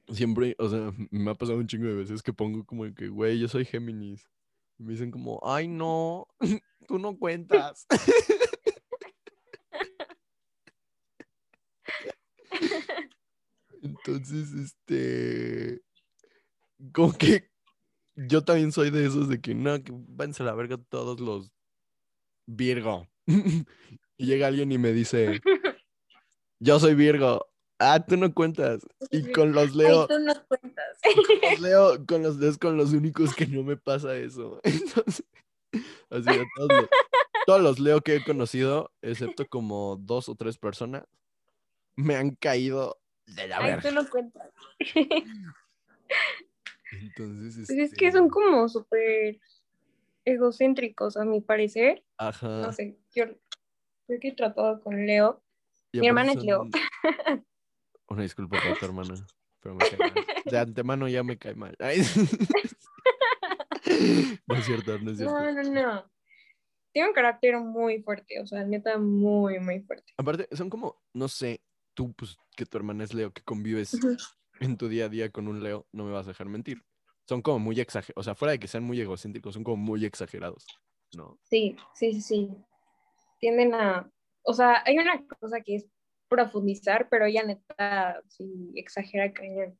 Siempre, o sea, me ha pasado un chingo de veces que pongo como que, güey, yo soy Géminis. Y me dicen como, ay, no, tú no cuentas. Entonces, este. Como que yo también soy de esos de que no, que váyanse a la verga todos los Virgo. y llega alguien y me dice, yo soy Virgo. Ah, tú no cuentas. Y con los Leo, Ay, tú no cuentas. con los Leo, con los con los únicos que no me pasa eso. Entonces, así de todos los, todos los Leo que he conocido, excepto como dos o tres personas, me han caído de la Ay, verga. tú no cuentas. Entonces, Pues es que este, son como súper egocéntricos, a mi parecer. Ajá. No sé, yo creo que he tratado con Leo. Y mi hermana es Leo. Una disculpa para tu hermana, pero me cae mal. De antemano ya me cae mal. Ay. No es cierto, no es cierto. No, no, no. Tiene un carácter muy fuerte, o sea, neta, muy, muy fuerte. Aparte, son como, no sé, tú, pues, que tu hermana es Leo, que convives en tu día a día con un Leo, no me vas a dejar mentir. Son como muy exagerados, o sea, fuera de que sean muy egocéntricos, son como muy exagerados, ¿no? Sí, sí, sí, sí. Tienden a, o sea, hay una cosa que es profundizar, pero ella neta, sí, exagera cañón.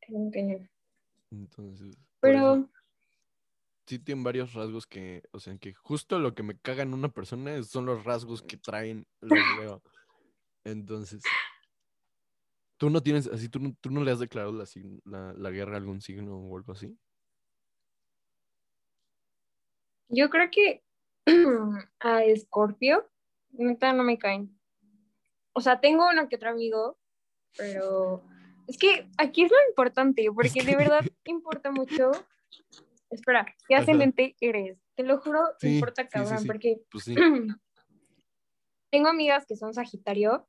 Cañón. Entonces, Pero, sí tienen varios rasgos que, o sea, que justo lo que me caga en una persona son los rasgos que traen los Leo. Entonces, tú no tienes, así, tú tú no le has declarado la, la, la guerra a algún signo o algo así. Yo creo que a Scorpio, neta, no me caen. O sea, tengo uno que otro amigo, pero es que aquí es lo importante, porque que- de verdad importa mucho. Espera, ¿qué Ajá. ascendente eres? Te lo juro, Sí, importa sí, cabrón, sí. porque Pues. tengo amigas que son Sagitario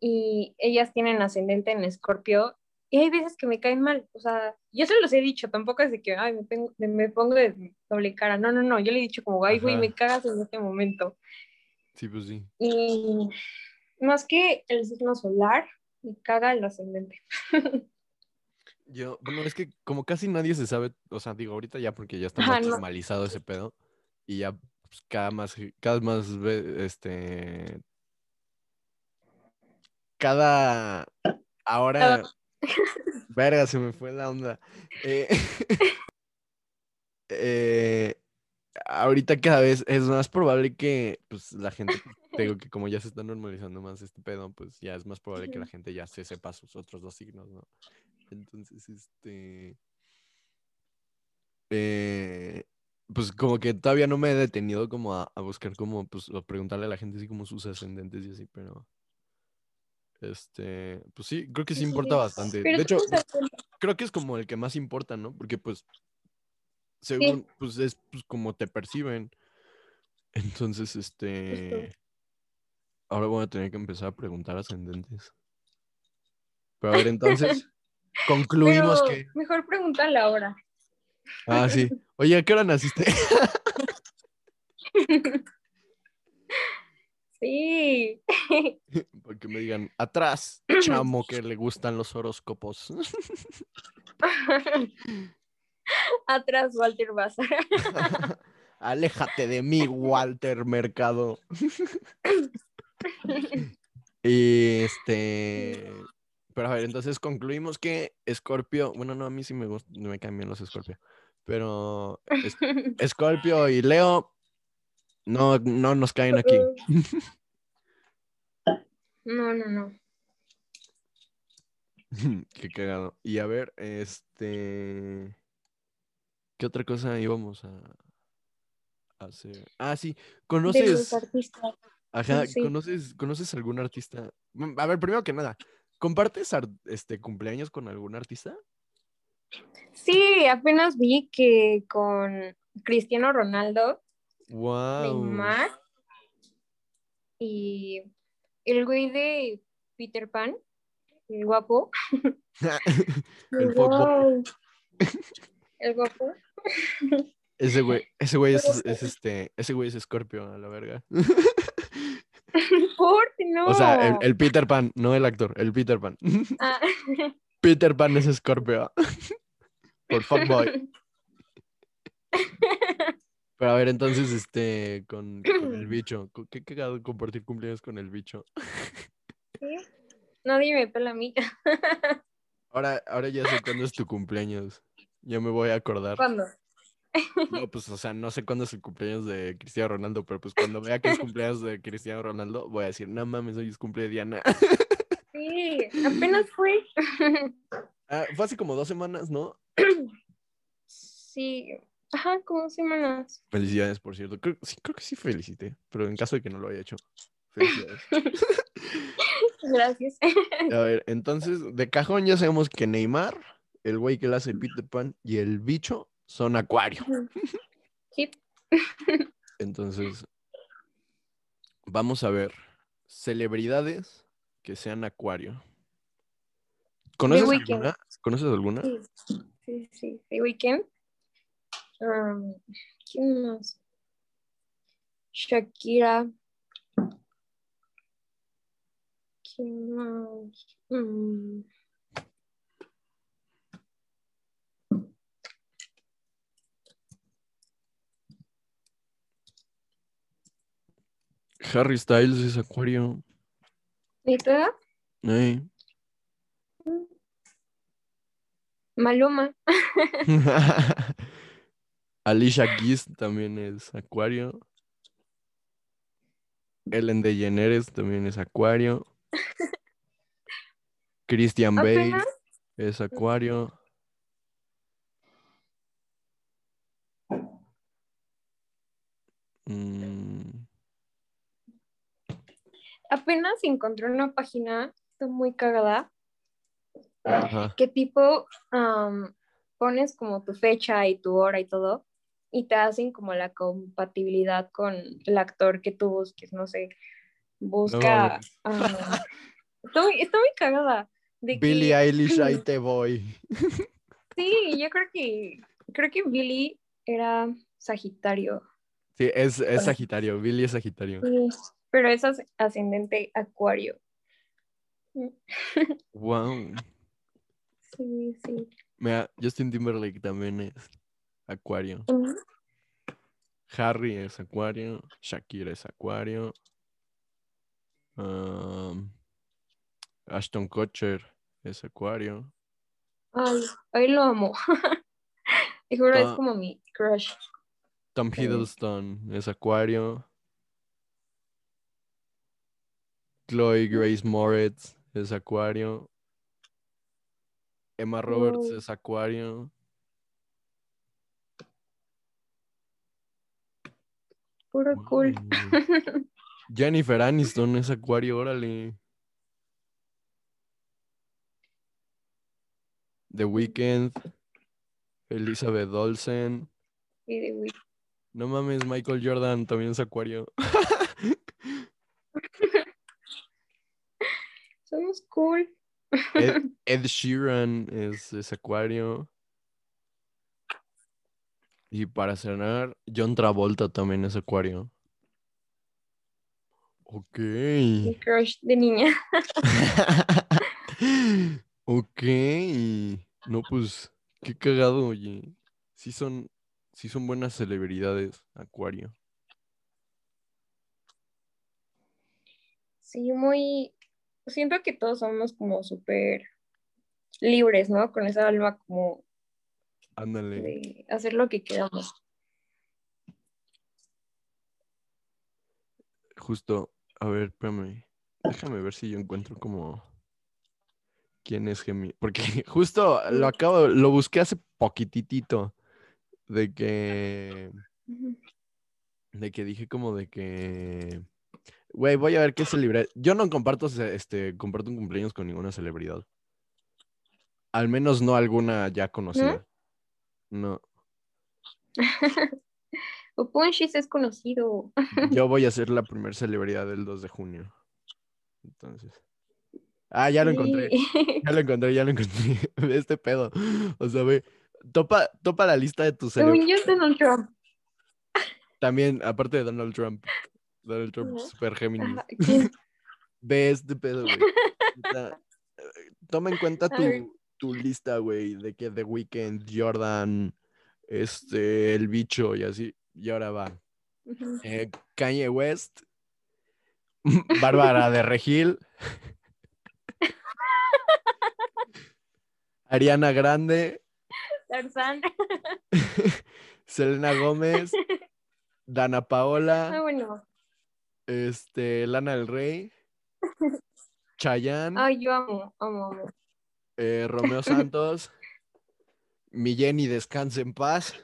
y ellas tienen ascendente en Escorpio y hay veces que me caen mal. O sea, yo se los he dicho, tampoco es de que ay, me, tengo- me pongo de doble cara. No, no, no. Yo le he dicho como, ay, güey, me cagas en este momento. Sí, pues sí. Y más que el signo solar, me caga el ascendente. Yo, bueno, es que como casi nadie se sabe, o sea, digo, ahorita ya porque ya está Ajá, más no. normalizado ese pedo y ya pues, cada más, cada más, este, cada, ahora, verga, se me fue la onda. Eh, eh, ahorita cada vez es más probable que, pues, la gente, te digo que como ya se está normalizando más este pedo, pues ya es más probable que la gente ya se sepa sus otros dos signos, ¿no? Entonces, este. eh, pues como que todavía no me he detenido como a, a buscar como, pues, a preguntarle a la gente así como sus ascendentes y así, pero. Este, pues sí, creo que sí importa sí. bastante. Pero De hecho, creo que es como el que más importa, ¿no? Porque pues, según, pues es pues, como te perciben. Entonces, este. Ahora voy a tener que empezar a preguntar ascendentes. Pero a ver, entonces, concluimos Pero que. mejor pregúntale ahora. Ah, sí. Oye, ¿a qué hora naciste? Sí. Porque me digan, atrás, chamo, que le gustan los horóscopos. Atrás, Walter Bazar. Aléjate de mí, Walter Mercado. Y este. Pero a ver, entonces concluimos que Scorpio. Bueno, no, a mí sí me gustan, me caen bien los Scorpio. Pero Scorpio y Leo no, no nos caen aquí. No, no, no. Qué cagado. Y a ver, este. ¿Qué otra cosa íbamos a, hacer. Ah, sí. ¿Conoces? Ajá, sí. ¿conoces, ¿conoces algún artista? Mm, A ver, primero que nada, ¿compartes ar- este cumpleaños con algún artista? Sí, apenas vi que con Cristiano Ronaldo, Wow. Neymar y el güey de Peter Pan, el guapo. El guapo. Ese güey, ese güey es, es este, ese güey es Scorpio a la verga. ¿Por qué no? O sea, el, el Peter Pan, no el actor, el Peter Pan. Ah, Peter Pan es Scorpio. Por fuckboy. Pero a ver, entonces, este, con, con el bicho. Qué cagado compartir cumpleaños con el bicho. ¿sí? Nadie me pela mí. Ahora, ahora ya sé cuándo es tu cumpleaños. Ya me voy a acordar. ¿Cuándo? No, pues, o sea, no sé cuándo es el cumpleaños de Cristiano Ronaldo, pero pues cuando vea que es cumpleaños de Cristiano Ronaldo, voy a decir, no mames, hoy es cumple de Diana. Sí, apenas fue. Ah, fue hace como dos semanas, ¿no? Sí, ajá, como semanas. Felicidades, por cierto. Creo, sí, creo que sí felicité, pero en caso de que no lo haya hecho. Felicidades. Gracias. A ver, entonces, de cajón ya sabemos que Neymar, el güey que le hace Peter Pan y el bicho son Acuario. Sí, Entonces, vamos a ver celebridades que sean Acuario. ¿Conoces alguna? ¿Conoces alguna? sí, sí, sí. The Weeknd. Um, ¿Quién más? Shakira. ¿Quién más? Mm, Harry Styles es Acuario. ¿Neta? Ey. Maluma. Alicia Keys también es Acuario. Ellen DeGeneres también es Acuario. Christian Bale Apenas. es Acuario. Mm, Apenas encontré una página, está muy cagada, ajá. que tipo pones como tu fecha y tu hora y todo, y te hacen como la compatibilidad con el actor que tú busques, no sé, busca... está, muy, cagada. De que- Billie Eilish, ahí te voy. Sí, yo creo que, creo que Billy era Sagitario, Sí, es, es Sagitario. Billie es Sagitario. sí, pero es as- ascendente Acuario. Wow. Sí, sí. Mira, Justin Timberlake también es Acuario. Harry es Acuario. Shakira es Acuario. um, Ashton Kutcher es Acuario. Ay, lo amo. Es como mi crush. Tom. Hiddleston es Acuario. Chloe Grace Moretz es Acuario. Emma Roberts es Acuario. Puro cool. Jennifer Aniston es Acuario, órale. The Weeknd. Elizabeth Olsen. Y. No mames, Michael Jordan también es Acuario. Somos cool. Ed, Ed Sheeran es, es Acuario. Y para cerrar, John Travolta también es Acuario. Ok. Mi crush de niña. ok. No, pues, qué cagado, oye. Sí son, sí son buenas celebridades, Acuario. Sí, muy. Siento que todos somos como súper libres, ¿no? Con esa alma como Ándale. de hacer lo que queramos. Justo, a ver, espérame. Déjame ver si yo encuentro como quién es Gemini. Porque justo lo acabo, lo busqué hace poquitito. De que de que dije como de que, güey, voy a ver qué celebridad. Yo no comparto, este, comparto un cumpleaños con ninguna celebridad. Al menos no alguna ya conocida. No, Upunchis es conocido. yo voy a ser la primera celebridad del 2 de junio. Entonces. Ah, ya lo encontré. Ya lo encontré, ya lo encontré. Este pedo. O sea, ve, topa, topa la lista de tus celebridades. También, aparte de Donald Trump. Donald Trump, super Géminis. ¿quién? Ve este pedo, güey. Eh, Toma en cuenta tu, tu lista, güey, de que The Weeknd, Jordan, este, el bicho y así. Y ahora va. Eh, Kanye West, Bárbara de Regil, Ariana Grande, Tarzán. Selena Gómez, Dana Ah, Paola, bueno. Este, Lana del Rey, Chayanne, Ay, yo amo, amo, amo. eh, Romeo Santos, mi Jenny descanse en paz.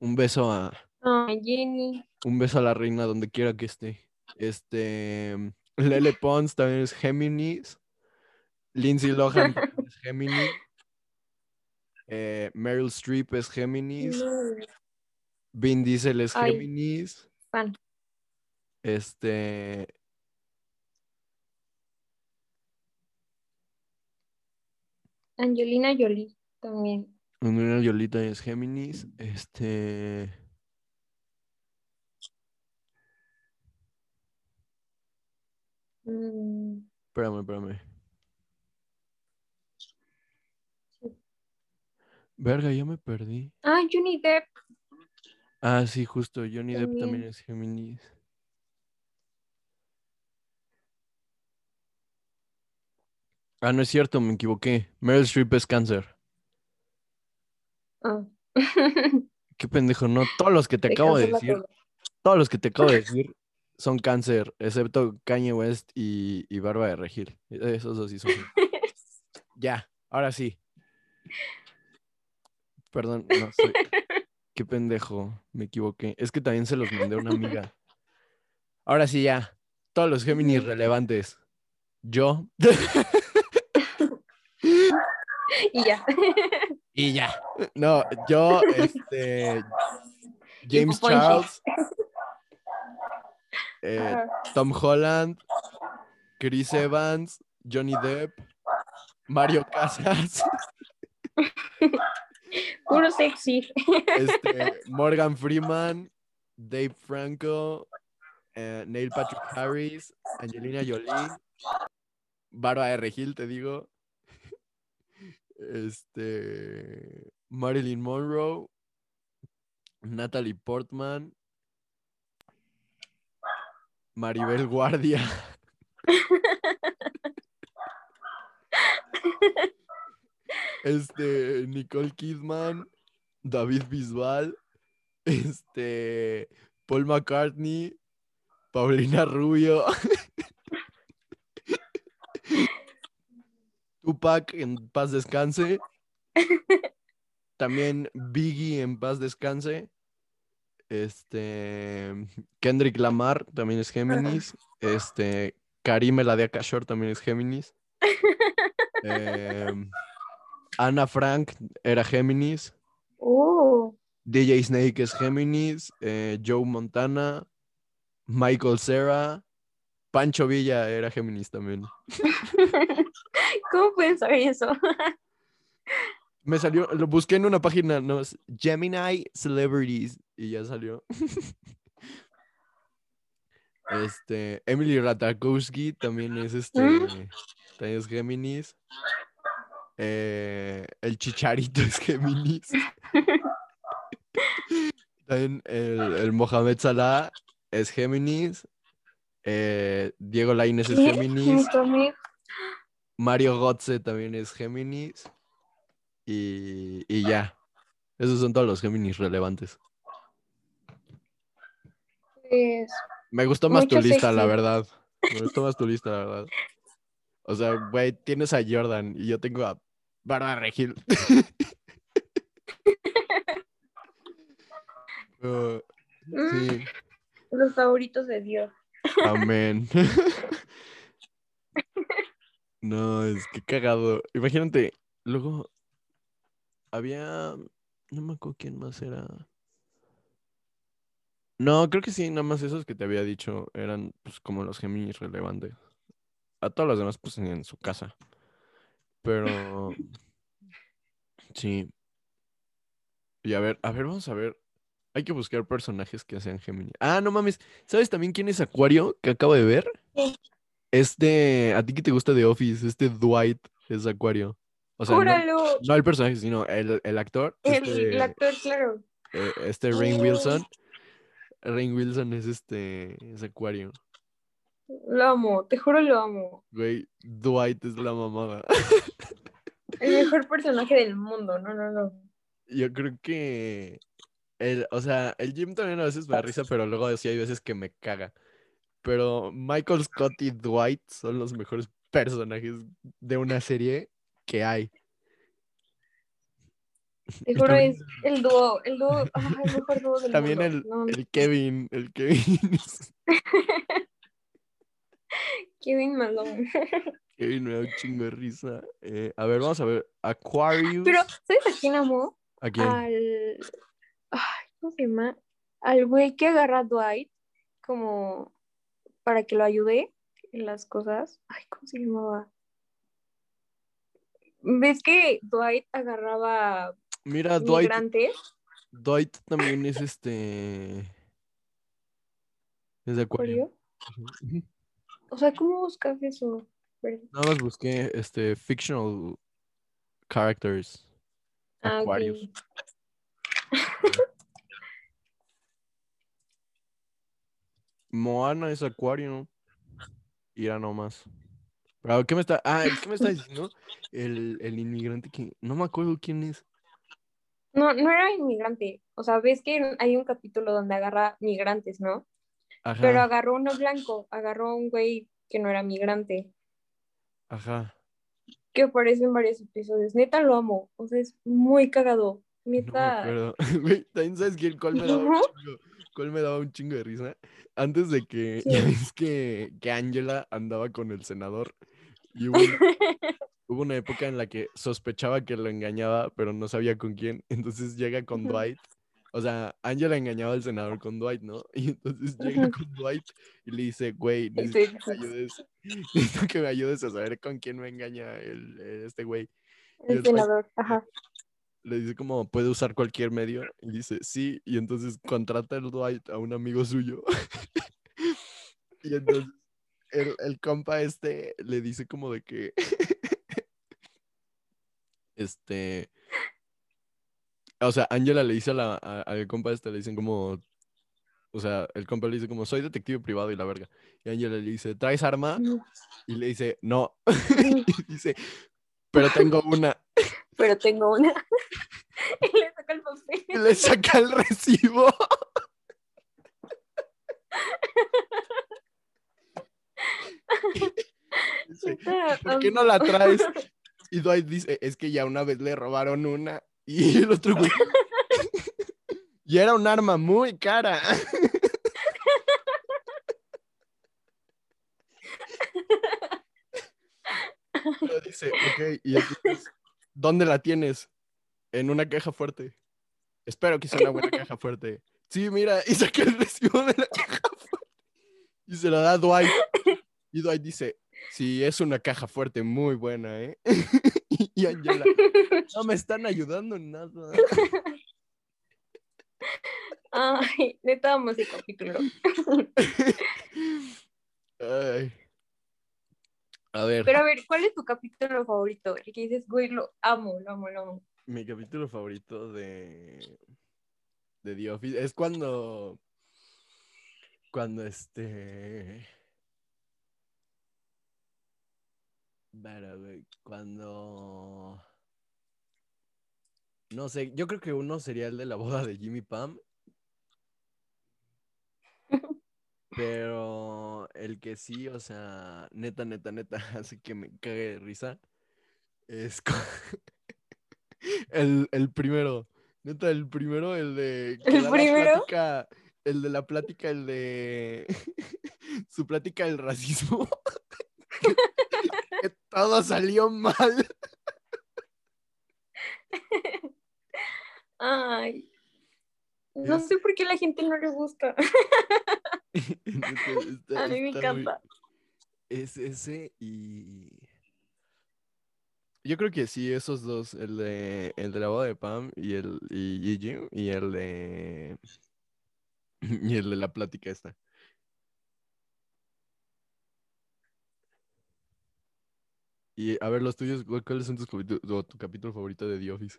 Un beso a Ay, Jenny. un beso a la reina donde quiera que esté. Este Lele Pons también es Géminis. Lindsay Lohan es Géminis. eh, Meryl Streep es Géminis. Vin Diesel es Ay. Géminis. fan. Este. Angelina Jolie también. Angelina Jolie también es Géminis. Este. Mm, Espérame, espérame. Verga, ya me perdí. Ah, Johnny Depp. Ah, sí, justo. Johnny Depp También. es Géminis. Ah, no es cierto, me equivoqué. Meryl Streep es cáncer. Ah. Qué pendejo, no. Todos los que te Te acabo de decir, todo. todos los que te acabo de decir son cáncer, excepto Kanye West y, y Barba de Regil. Esos dos sí son. Ya, ahora sí. Perdón, no soy. Qué pendejo, me equivoqué. Es que también se los mandé a una amiga. Ahora sí, ya. Todos los Géminis relevantes. Yo. Y ya. y ya. No, yo, este. James. Charles. eh. Tom Holland. Chris Evans. Johnny Depp. Mario Casas. Puro sexy. este, Morgan Freeman, Dave Franco, eh, Neil Patrick Harris, Angelina Jolie, Bárbara de Regil, te digo. Este, Marilyn Monroe, Natalie Portman, Maribel Guardia. Este, Nicole Kidman, David Bisbal, este, Paul McCartney, Paulina Rubio, Tupac en paz descanse, también Biggie en paz descanse, este, Kendrick Lamar también es Géminis, este, Karim Eladia Shore también es Géminis. em, Ana Frank era Géminis. Uh, DJ Snake es Géminis. eh, Joe Montana. Michael Cera. Pancho Villa era Géminis también. ¿Cómo pueden saber eso? Me salió, lo busqué en una página, no, es Gemini Celebrities y ya salió. Este, Emily Ratajkowski también es este, ¿Mm? también es Géminis. Eh, el Chicharito es Géminis. También el, el Mohamed Salah es Géminis. Eh, Diego Lainez es. Géminis. Mario Götze también es Géminis. Y, y ya. Esos son todos los Géminis relevantes. Pues, Me gustó más tu lista, la verdad. Me gustó más tu lista, la verdad. O sea, güey, tienes a Jordan y yo tengo a Bárbara Regil. Uh, Mm, Sí, Los favoritos de Dios. Amén. No, es que cagado. Imagínate, luego había, no me acuerdo quién más era. No, creo que sí, nada más esos que te había dicho eran pues como los Géminis relevantes. A todos los demás pues en su casa. Pero sí. Y a ver, a ver, vamos a ver. Hay que buscar personajes que sean Géminis. Ah, no mames. ¿Sabes también quién es Acuario que acabo de ver? Sí. Este, a ti que te gusta de Office, este Dwight es Acuario. O sea, no, ¡Júralo! no el personaje, sino el, el actor. El, este, el actor, claro. eh, este Rain. Wilson. Rain Wilson es este, es Acuario. Lo amo, te juro lo amo. Güey, Dwight es la mamada. El mejor personaje del mundo, no, no, no. Yo creo que. El, o sea, el Jim también a veces me da risa, pero luego sí hay veces que me caga. Pero Michael Scott y Dwight son los mejores personajes de una serie que hay. Te Y juro también- es el dúo, el dúo, ah, el mejor dúo del También mundo. el, No, el Kevin, el Kevin, Kevin Malone. Kevin me da un chingo de risa. Eh, a ver, vamos a ver. Aquarius. Pero, ¿sabes a quién amó? ¿A quién? Al. Ay, ¿cómo se llama? Al güey que agarra a Dwight como para que lo ayude en las cosas. Ay, ¿cómo se llamaba? ¿Ves que Dwight agarraba Mira, Dwight, migrantes? Dwight también es este. Es de Acuario. O sea, ¿cómo buscas eso? Nada más busqué este fictional characters. Ah. Moana es acuario. Irá nomás. Pero, ¿qué me está? Ah, ¿qué me está diciendo? El, el inmigrante que. No me acuerdo quién es. No, no era inmigrante. O sea, ves que hay un capítulo donde agarra migrantes, ¿no? Ajá. Pero agarró uno blanco, agarró a un güey que no era migrante, Ajá. que aparece en varios episodios. Neta lo amo, o sea, es muy cagado. Neta. Güey, ¿también sabes quién? ¿Cuál me daba un chingo? ¿Cuál me daba un chingo de risa? Antes de que. Sí. Ya ves que, que Angela andaba con el senador. Y hubo, un- hubo una época en la que sospechaba que lo engañaba, pero no sabía con quién. Entonces llega con. Dwight. O sea, Angela engañaba al senador con Dwight, ¿no? Y entonces llega con Dwight y le dice, güey, necesito que me ayudes. Necesito que me ayudes a saber con quién me engaña el, este güey. el senador, ajá. Le dice como, ¿puede usar cualquier medio? Y dice, sí. Y entonces contrata el Dwight a un amigo suyo. y entonces el, el compa este le dice como de que... este... O sea, Angela le dice a la, a- al compa este, le dicen como... O sea, el compa le dice como, soy detective privado y la verga. Y Angela le dice, ¿traes arma? Y le dice, no. y dice, pero tengo una. Pero tengo una. y le saca el papel. Y le saca el recibo. ¿Por qué no la traes? Y Dwight dice, es que ya una vez le robaron una. Y el otro güey. y era un arma muy cara. Pero dice, ok, y entonces, ¿dónde la tienes? En una caja fuerte. Espero que sea una buena caja fuerte. Sí, mira, y saca el recibo de la caja fuerte. Y se lo da a Dwight. Y Dwight dice, sí, es una caja fuerte muy buena, ¿eh? y Angela, no me están ayudando en nada. Ay, neta ese capítulo. Ay. A ver, Pero a ver, ¿cuál es tu capítulo favorito? El que dices, güey, lo amo, lo amo, lo amo. mi capítulo favorito de, de The Office es cuando, cuando este... Cuando... No sé, yo creo que uno sería el de la boda de Jimmy Pam. Pero el que sí, o sea, neta, neta, neta, hace que me cague de risa. Es el, el primero. Neta, el primero, el de ¿El primero? plática, el de la plática, el de su plática del racismo. que todo salió mal. Ay. No sé por qué a la gente no le gusta. Está- A mí me está muy- encanta. Es ese y. Yo creo que sí, esos dos, el de, el de la boda de Pam y el y Gigi, y el de y el de la plática esta. Y a ver, los tuyos, ¿cu- ¿cuáles son tus o tu capítulo favorito de The Office?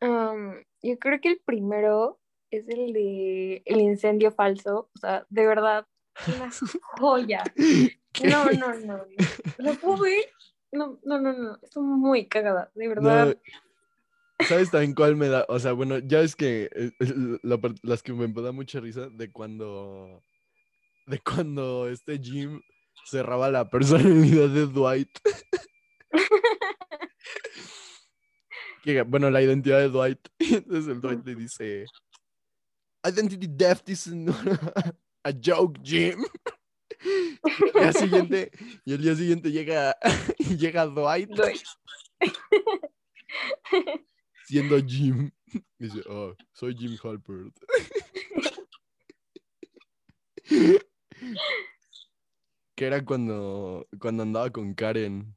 Um, yo creo que el primero es el de el incendio falso. O sea, de verdad, una joya. No, no, no. no. ¿Lo puedo ver? No, no, no, no. Estoy muy cagada, de verdad. No, ¿Sabes también cuál me da? O sea, bueno, ya es que eh, la las que me da mucha risa de cuando de cuando este Jim cerraba la personalidad de Dwight. Que, bueno, la identidad de Dwight. Entonces el Dwight le dice Identity theft is a joke, Jim. Y el día siguiente, y el día siguiente llega, llega Dwight siendo Jim. Dice, oh, soy Jim Halpert. que era cuando, cuando andaba con Karen.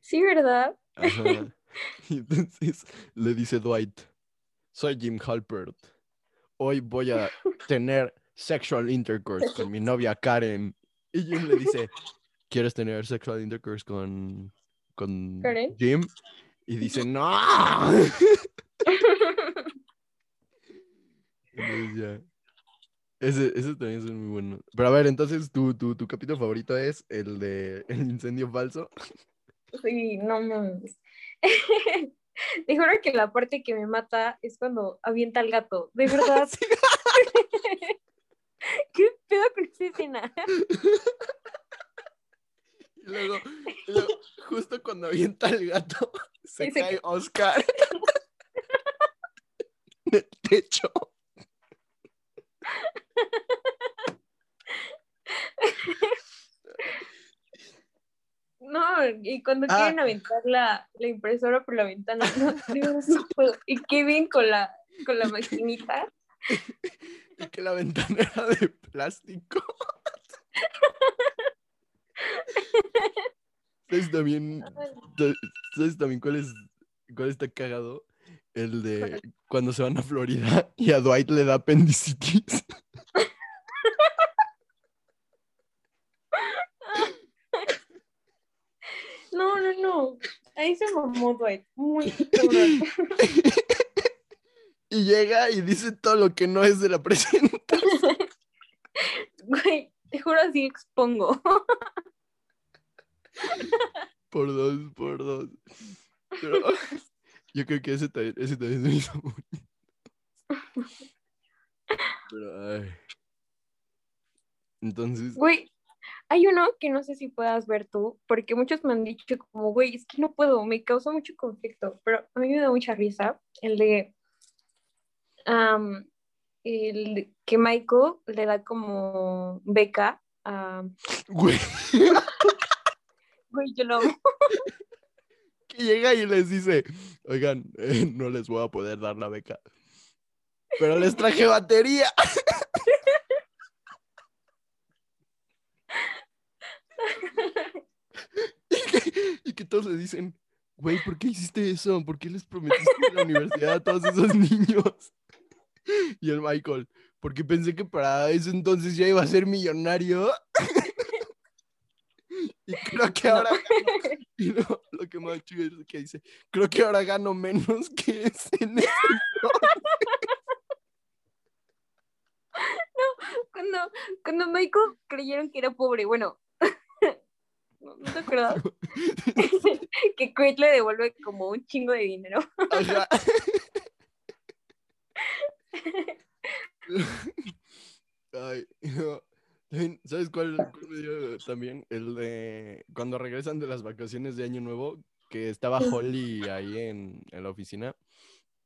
Sí, ¿verdad? Ajá. Y entonces le dice Dwight, soy Jim Halpert. Hoy voy a tener sexual intercourse con mi novia Karen. Y Jim le dice, ¿quieres tener sexual intercourse con, con ¿Karen? Jim? Y dice, no. Entonces ya. Ese, ese también es muy bueno. Pero a ver, entonces tu, tu, tu capítulo favorito es el de el incendio falso. Sí, no mames. Te juro que la parte que me mata es cuando avienta al gato. De verdad. ¿Qué pedo con esa escena? Y luego, justo cuando avienta el gato, se cae Oscar del techo. No, y cuando Ah. quieren aventar la, la impresora por la ventana, no, verdad no puedo. Y Kevin con la, con la maquinita. Y que la ventana era de plástico. ¿Sabes también, sa- ¿sabes también cuál es cuál está cagado? El de cuando se van a Florida y a Dwight le da apendicitis. No, no, no. Ahí se mamó Dwight. Muy. Y llega y dice todo lo que no es de la presentación. Güey, te juro así expongo. Por dos, por dos. Pero yo creo que ese también, ese también se me hizo muy. Pero, ay. Entonces, Güey, hay uno que no sé si puedas ver tú, porque muchos me han dicho como, güey, es que no puedo, me causa mucho conflicto, pero a mí me da mucha risa el de el que Michael le da como beca a... güey, Güey, yo lo amo. que llega y les dice, oigan, eh, no les voy a poder dar la beca, pero les traje batería. y, que, todos le dicen, güey, ¿por qué hiciste eso? ¿Por qué les prometiste la universidad a todos esos niños? Y el Michael, porque pensé que para ese entonces ya iba a ser millonario. y creo que No. ahora y lo, lo que más chido es que dice, creo que ahora gano menos que ese ese Cuando, cuando Michael creyeron que era pobre, bueno, no, ¿no te acuerdas? que Kate le devuelve como un chingo de dinero. Ajá. Ay, no. ¿Sabes cuál, cuál me dio también? El de cuando regresan de las vacaciones de Año Nuevo, que estaba Holly ahí en, en la oficina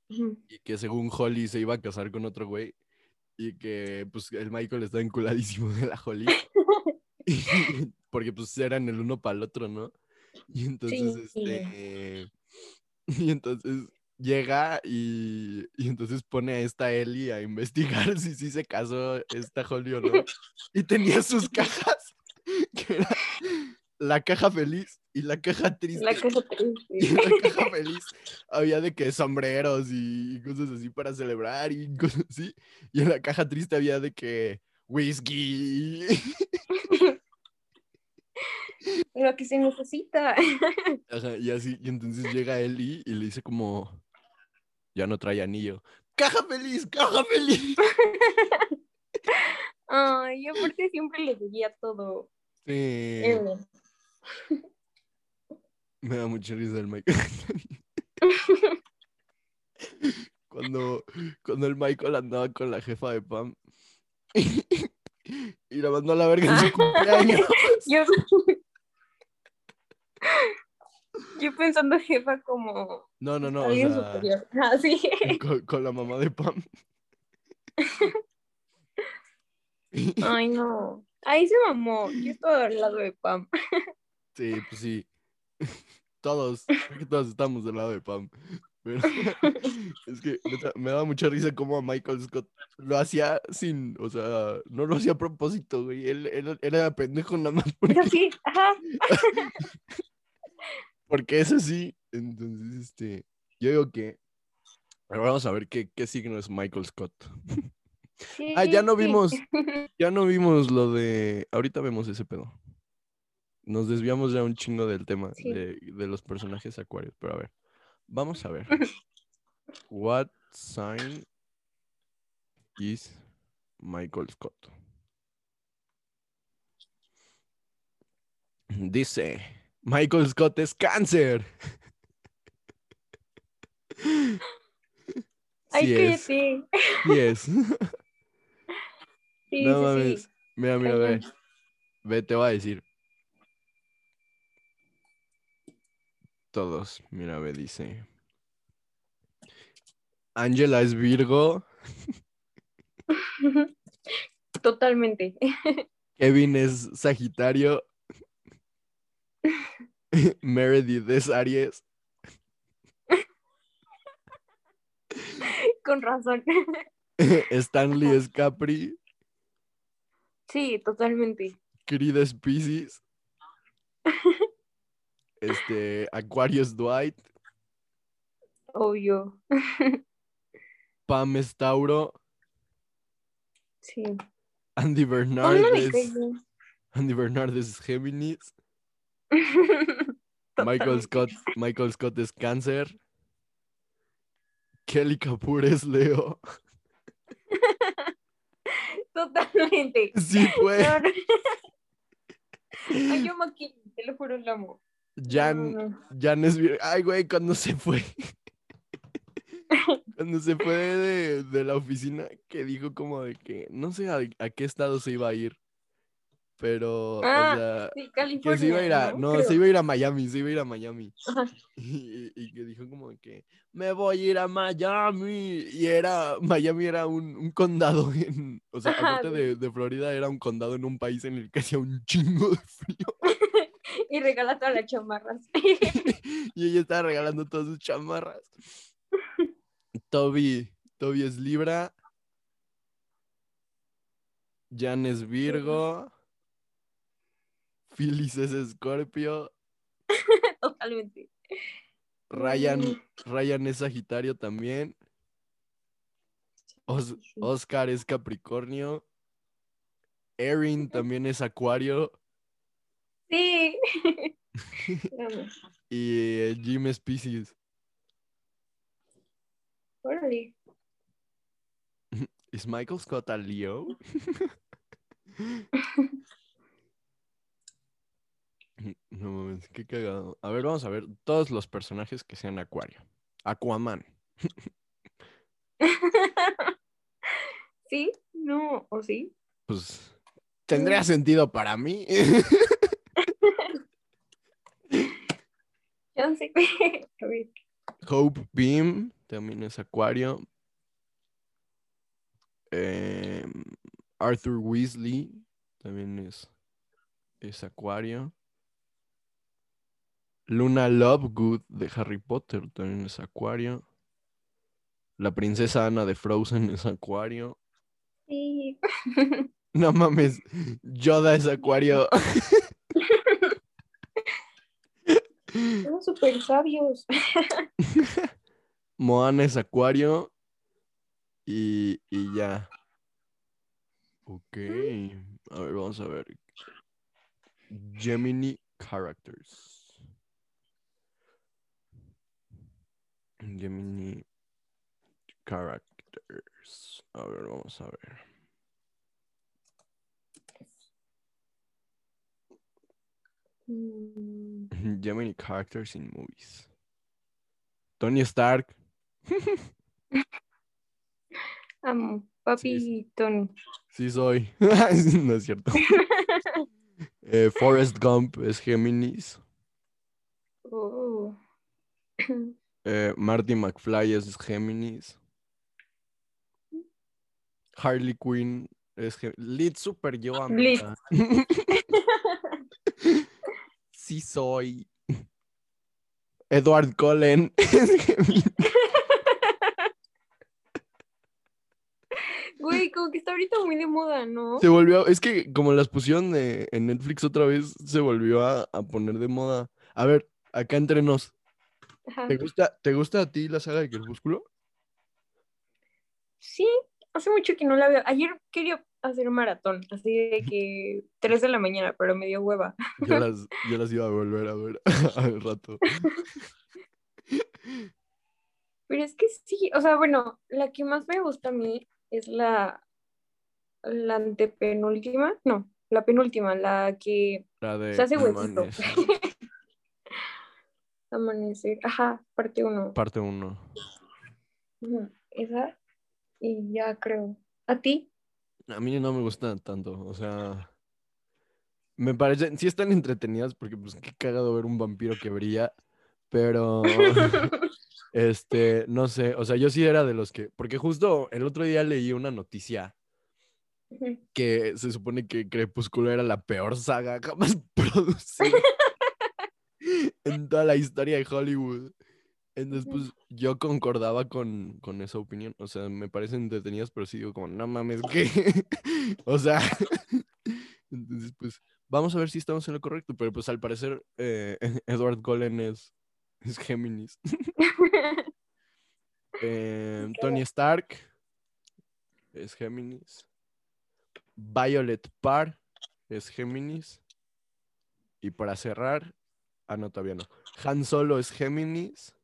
y que según Holly se iba a casar con otro güey y que pues el Michael está enculadísimo de la Holly. porque pues eran el uno para el otro, ¿no? Y entonces, Sí. este, y entonces llega y, y entonces pone a esta Ellie a investigar si sí se casó esta Holly o no. Y tenía sus cajas, que era la caja feliz y la caja triste. La Y en triste. la caja feliz había de que sombreros y cosas así para celebrar y cosas así. Y en la caja triste había de que whisky. Lo que se necesita. Ajá, y así, y entonces llega Eli y le dice como, ya no trae anillo. ¡Caja feliz! ¡Caja feliz! Ay, y aparte siempre le seguía todo. Sí, me da mucha risa el Michael. cuando, cuando el Michael andaba con la jefa de Pam y la mandó a la verga en su cumpleaños. Yo, yo pensando jefa como No, no, no, o alguien sea, superior. Ah, sí. con, con la mamá de Pam. Ay, no. Ahí se mamó. Yo estaba al lado de Pam. Sí, pues sí. Todos, todos estamos del lado de Pam. Pero es que me daba mucha risa cómo a Michael Scott lo hacía sin, o sea, no lo hacía a propósito, güey. Él, él- era pendejo nada más porque, sí, ajá. porque es así. Entonces, este, yo digo que. Ahora vamos a ver qué, qué signo es Michael Scott. Ah, ya no Sí. vimos, ya no vimos lo de. Ahorita vemos ese pedo. Nos desviamos ya un chingo del tema Sí. de, de los personajes acuarios, pero a ver, vamos a ver. What sign is Michael Scott? Dice, Michael Scott es cáncer. Ay, Sí es, cállate. sí es. Sí, No sí, mames. sí. Mira, mira, ve. Ve, te voy a decir. Todos, mira, ve, dice. Ángela es Virgo, Totalmente. Kevin es Sagitario, Meredith es Aries, Con razón. Stanley es Capri, Sí, totalmente. Creed es Pisces, este, Acuario es Dwight, Obvio. Pam es Tauro, Sí. Andy ¿Cómo Bernard no me es? Andy Bernard es Géminis, Michael. Scott, Michael Scott es cáncer. Kelly Kapoor es Leo. Totalmente. Sí, fue. No, no. Ay, yo Kim, te lo juro, lo amo. Jan, No, no. Jan es Ay, güey, cuando se fue. Cuando se fue de, de la oficina, que dijo como de que no sé a, a qué estado se iba a ir. Pero, Ah, o sea, Sí, que se iba a ir a. No, se iba a ir a Miami, se iba a ir a Miami. Y, y que dijo como de que me voy a ir a Miami. Y era, Miami era un, un condado en, o sea, aparte de, de Florida, era un condado en un país en el que hacía un chingo de frío. Y regala todas las chamarras. y ella estaba regalando todas sus chamarras. Toby, Toby es Libra. Jan es Virgo. Phyllis es Escorpio. Totalmente. Ryan, Mm. Ryan es Sagitario también. Os-. Oscar es Capricornio. Erin también es Acuario. Sí. Y eh, Jim es Pisces. Órale. ¿Es Michael Scott a Leo? No mames, qué cagado. A ver, vamos a ver todos los personajes que sean Acuario. Aquaman. ¿Sí? No, ¿o sí? Pues tendría sentido para mí. No sé. Hope Beam también es Acuario. Em, Arthur Weasley también es, es Acuario. Luna Lovegood de Harry Potter también es Acuario. La princesa Ana de Frozen es Acuario. Sí. No mames, Yoda es Acuario. Somos súper sabios. Moana es Acuario. Y, y ya. Ok. A ver, vamos a ver. Gemini Characters. Gemini Characters. A ver, vamos a ver. Gemini Characters in Movies. Tony Stark. Amo, papi Tony. Sí soy. no es cierto. Eh, Forrest Gump es Géminis. Oh. Eh, Marty McFly es Géminis. Harley Quinn es Géminis. Lead Super yo, Lead. Sí soy. Edward Cullen. Güey, como que está ahorita muy de moda, ¿no? Se volvió, es que como las pusieron de- en Netflix otra vez, se volvió a, a poner de moda. A ver, acá entre nos, Ajá. ¿te gusta, ¿te gusta a ti la saga de Crepúsculo? Sí, hace mucho que no la veo. Ayer quería hacer un maratón, así de que 3 de la mañana, pero me dio hueva. Yo las, yo las iba a volver a ver al rato. Pero es que sí, o sea, bueno, la que más me gusta a mí es la, la antepenúltima, no, la penúltima, la que La de se hace huesito. Amanecer, ajá, parte uno. parte 1. Ujú, Esa, y ya creo. ¿A ti? A mí no me gustan tanto, o sea, me parecen, sí están entretenidas porque pues qué cagado ver un vampiro que brilla, pero este, no sé, o sea, yo sí era de los que, porque justo el otro día leí una noticia que se supone que Crepúsculo era la peor saga jamás producida en toda la historia de Hollywood. Entonces, pues yo concordaba con, con esa opinión. O sea, me parecen entretenidas, pero sí digo como, no mames, ¿qué? o sea, entonces, pues vamos a ver si estamos en lo correcto. Pero pues al parecer, eh, Edward Cullen es, es Géminis. Eh, Tony Stark es Géminis. Violet Parr es Géminis. Y para cerrar, ah, no, todavía no. Han Solo es Géminis.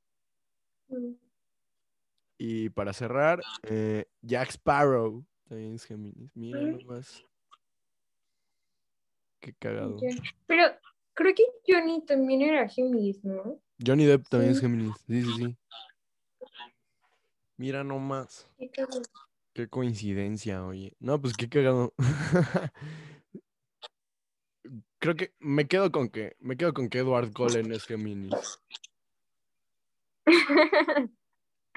Y para cerrar, eh, Jack Sparrow también es Géminis. Mira nomás. Qué cagado. Pero creo que Johnny también era Géminis, ¿no? Johnny Depp también es. Géminis. Sí, sí, sí. Mira nomás. Qué. Qué coincidencia, oye. No, pues qué cagado. Creo que me quedo con que me quedo con que Edward Cullen es Géminis.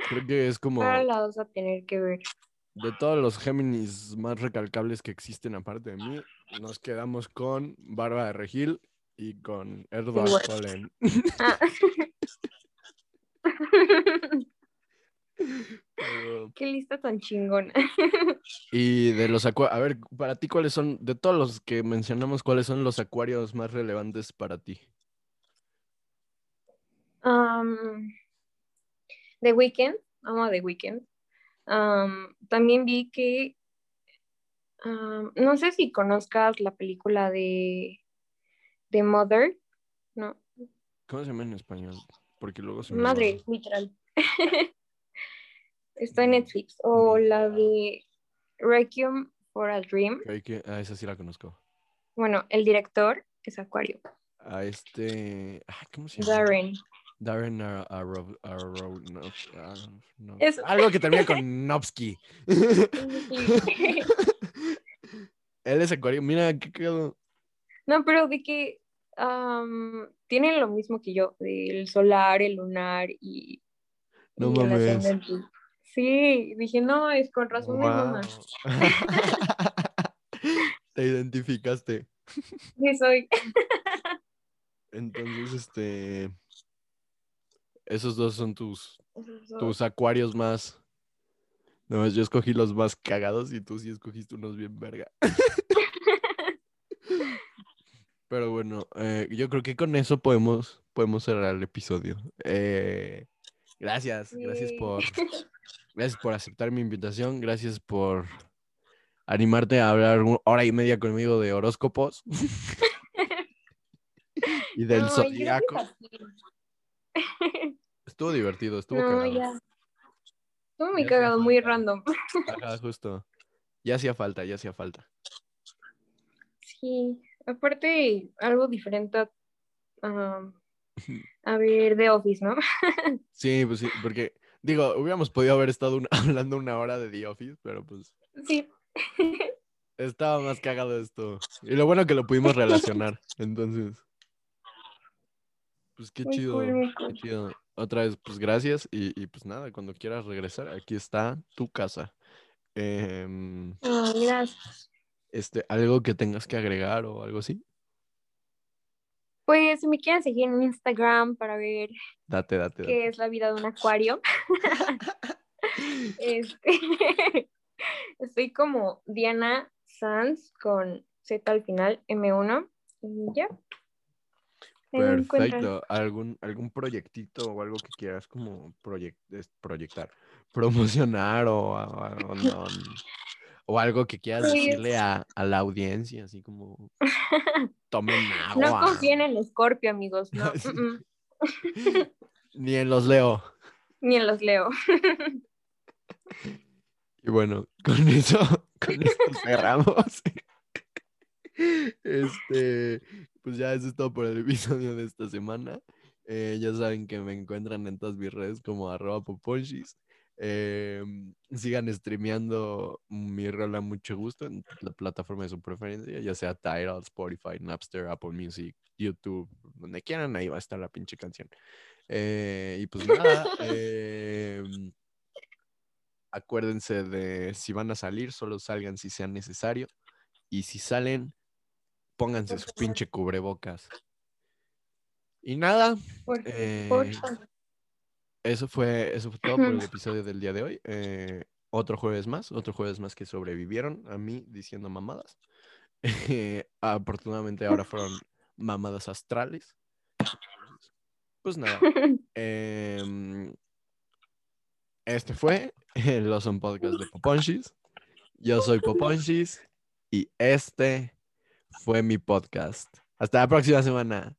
Creo que es como Ahora la vas a tener que ver. de todos los Géminis más recalcables que existen aparte de mí, nos quedamos con Barba de Regil y con Edward. Cullen. Ah. Qué lista tan chingona. Y de los acuarios, a ver, para ti, ¿cuáles son, de todos los que mencionamos, cuáles son los acuarios más relevantes para ti? Um, The Weeknd, amo a The Weeknd. Um, también vi que, um, no sé si conozcas la película de, de Mother, no, ¿Cómo se llama en español? Porque luego se me Madre, va. literal. Está en Netflix. O la de Requiem for a Dream. Ah, esa sí la conozco. Bueno, el director es Acuario, A este. ay, ¿Cómo se llama? Darren. Darren. Algo que termina con Novsky. Él es acuario. Mira, qué cagado. No, pero de que am, tienen lo mismo que yo, del solar, el lunar y, No y el mames. Sí, dije, no, es con razón mi mamá. Te identificaste. Sí, soy. Entonces, este. Esos dos son tus, dos. tus acuarios más. No, yo escogí los más cagados y tú sí escogiste unos bien verga. Pero bueno, eh, yo creo que con eso podemos, podemos cerrar el episodio. Eh, gracias, gracias por, gracias por aceptar mi invitación, gracias por animarte a hablar una hora y media conmigo de horóscopos y del No, zodiaco. Estuvo divertido, estuvo No, cagado. ya. Estuvo muy Ya cagado, muy random. Ajá, justo. Ya hacía falta, ya hacía falta. Sí, aparte, algo diferente a, a- a ver The Office, ¿no? Sí, pues sí, porque digo, hubiéramos podido haber estado una- hablando una hora de The Office, pero pues Sí. estaba más cagado esto. Y lo bueno que lo pudimos relacionar. Entonces, pues qué Muy chido, cool, muy qué chido. Otra vez, pues gracias y, y pues nada, cuando quieras regresar, aquí está tu casa. Em, Ah, gracias. este, algo que tengas que agregar o algo así, Pues si me quieren seguir en Instagram para ver date, date, date. qué es la vida de un acuario. Este, estoy como Diana Sanz con Z al final, M1. Y ya. Perfecto. ¿Algún, algún proyectito o algo que quieras como proyec- es- proyectar, promocionar o, o no, o algo que quieras Pues- decirle a, a la audiencia, así como tomen agua. No confíen en Scorpio, amigos. No, Sí. mm, mm, Ni en los leo. ni en los leo. Y bueno, con eso, con esto cerramos. Este, pues ya eso es todo por el episodio de esta semana. Eh, ya saben que me encuentran en todas mis redes como arroba poponchis. Eh, sigan streameando mi rola mucho gusto en la plataforma de su preferencia, ya sea Tidal, Spotify, Napster, Apple Music, YouTube, donde quieran, ahí va a estar la pinche canción. Eh, y pues nada, em, acuérdense de si van a salir, solo salgan si sea necesario. Y si salen, pónganse su pinche cubrebocas. Y nada, Por eh, eso fue, eso fue todo por el episodio del día de hoy. Eh, otro jueves más, otro jueves más que sobrevivieron a mí diciendo mamadas. Eh, afortunadamente ahora fueron mamadas astrales. Pues nada. em, este fue el Awesome Podcast de Poponchis. Yo soy Poponchis y este fue mi podcast. Hasta la próxima semana.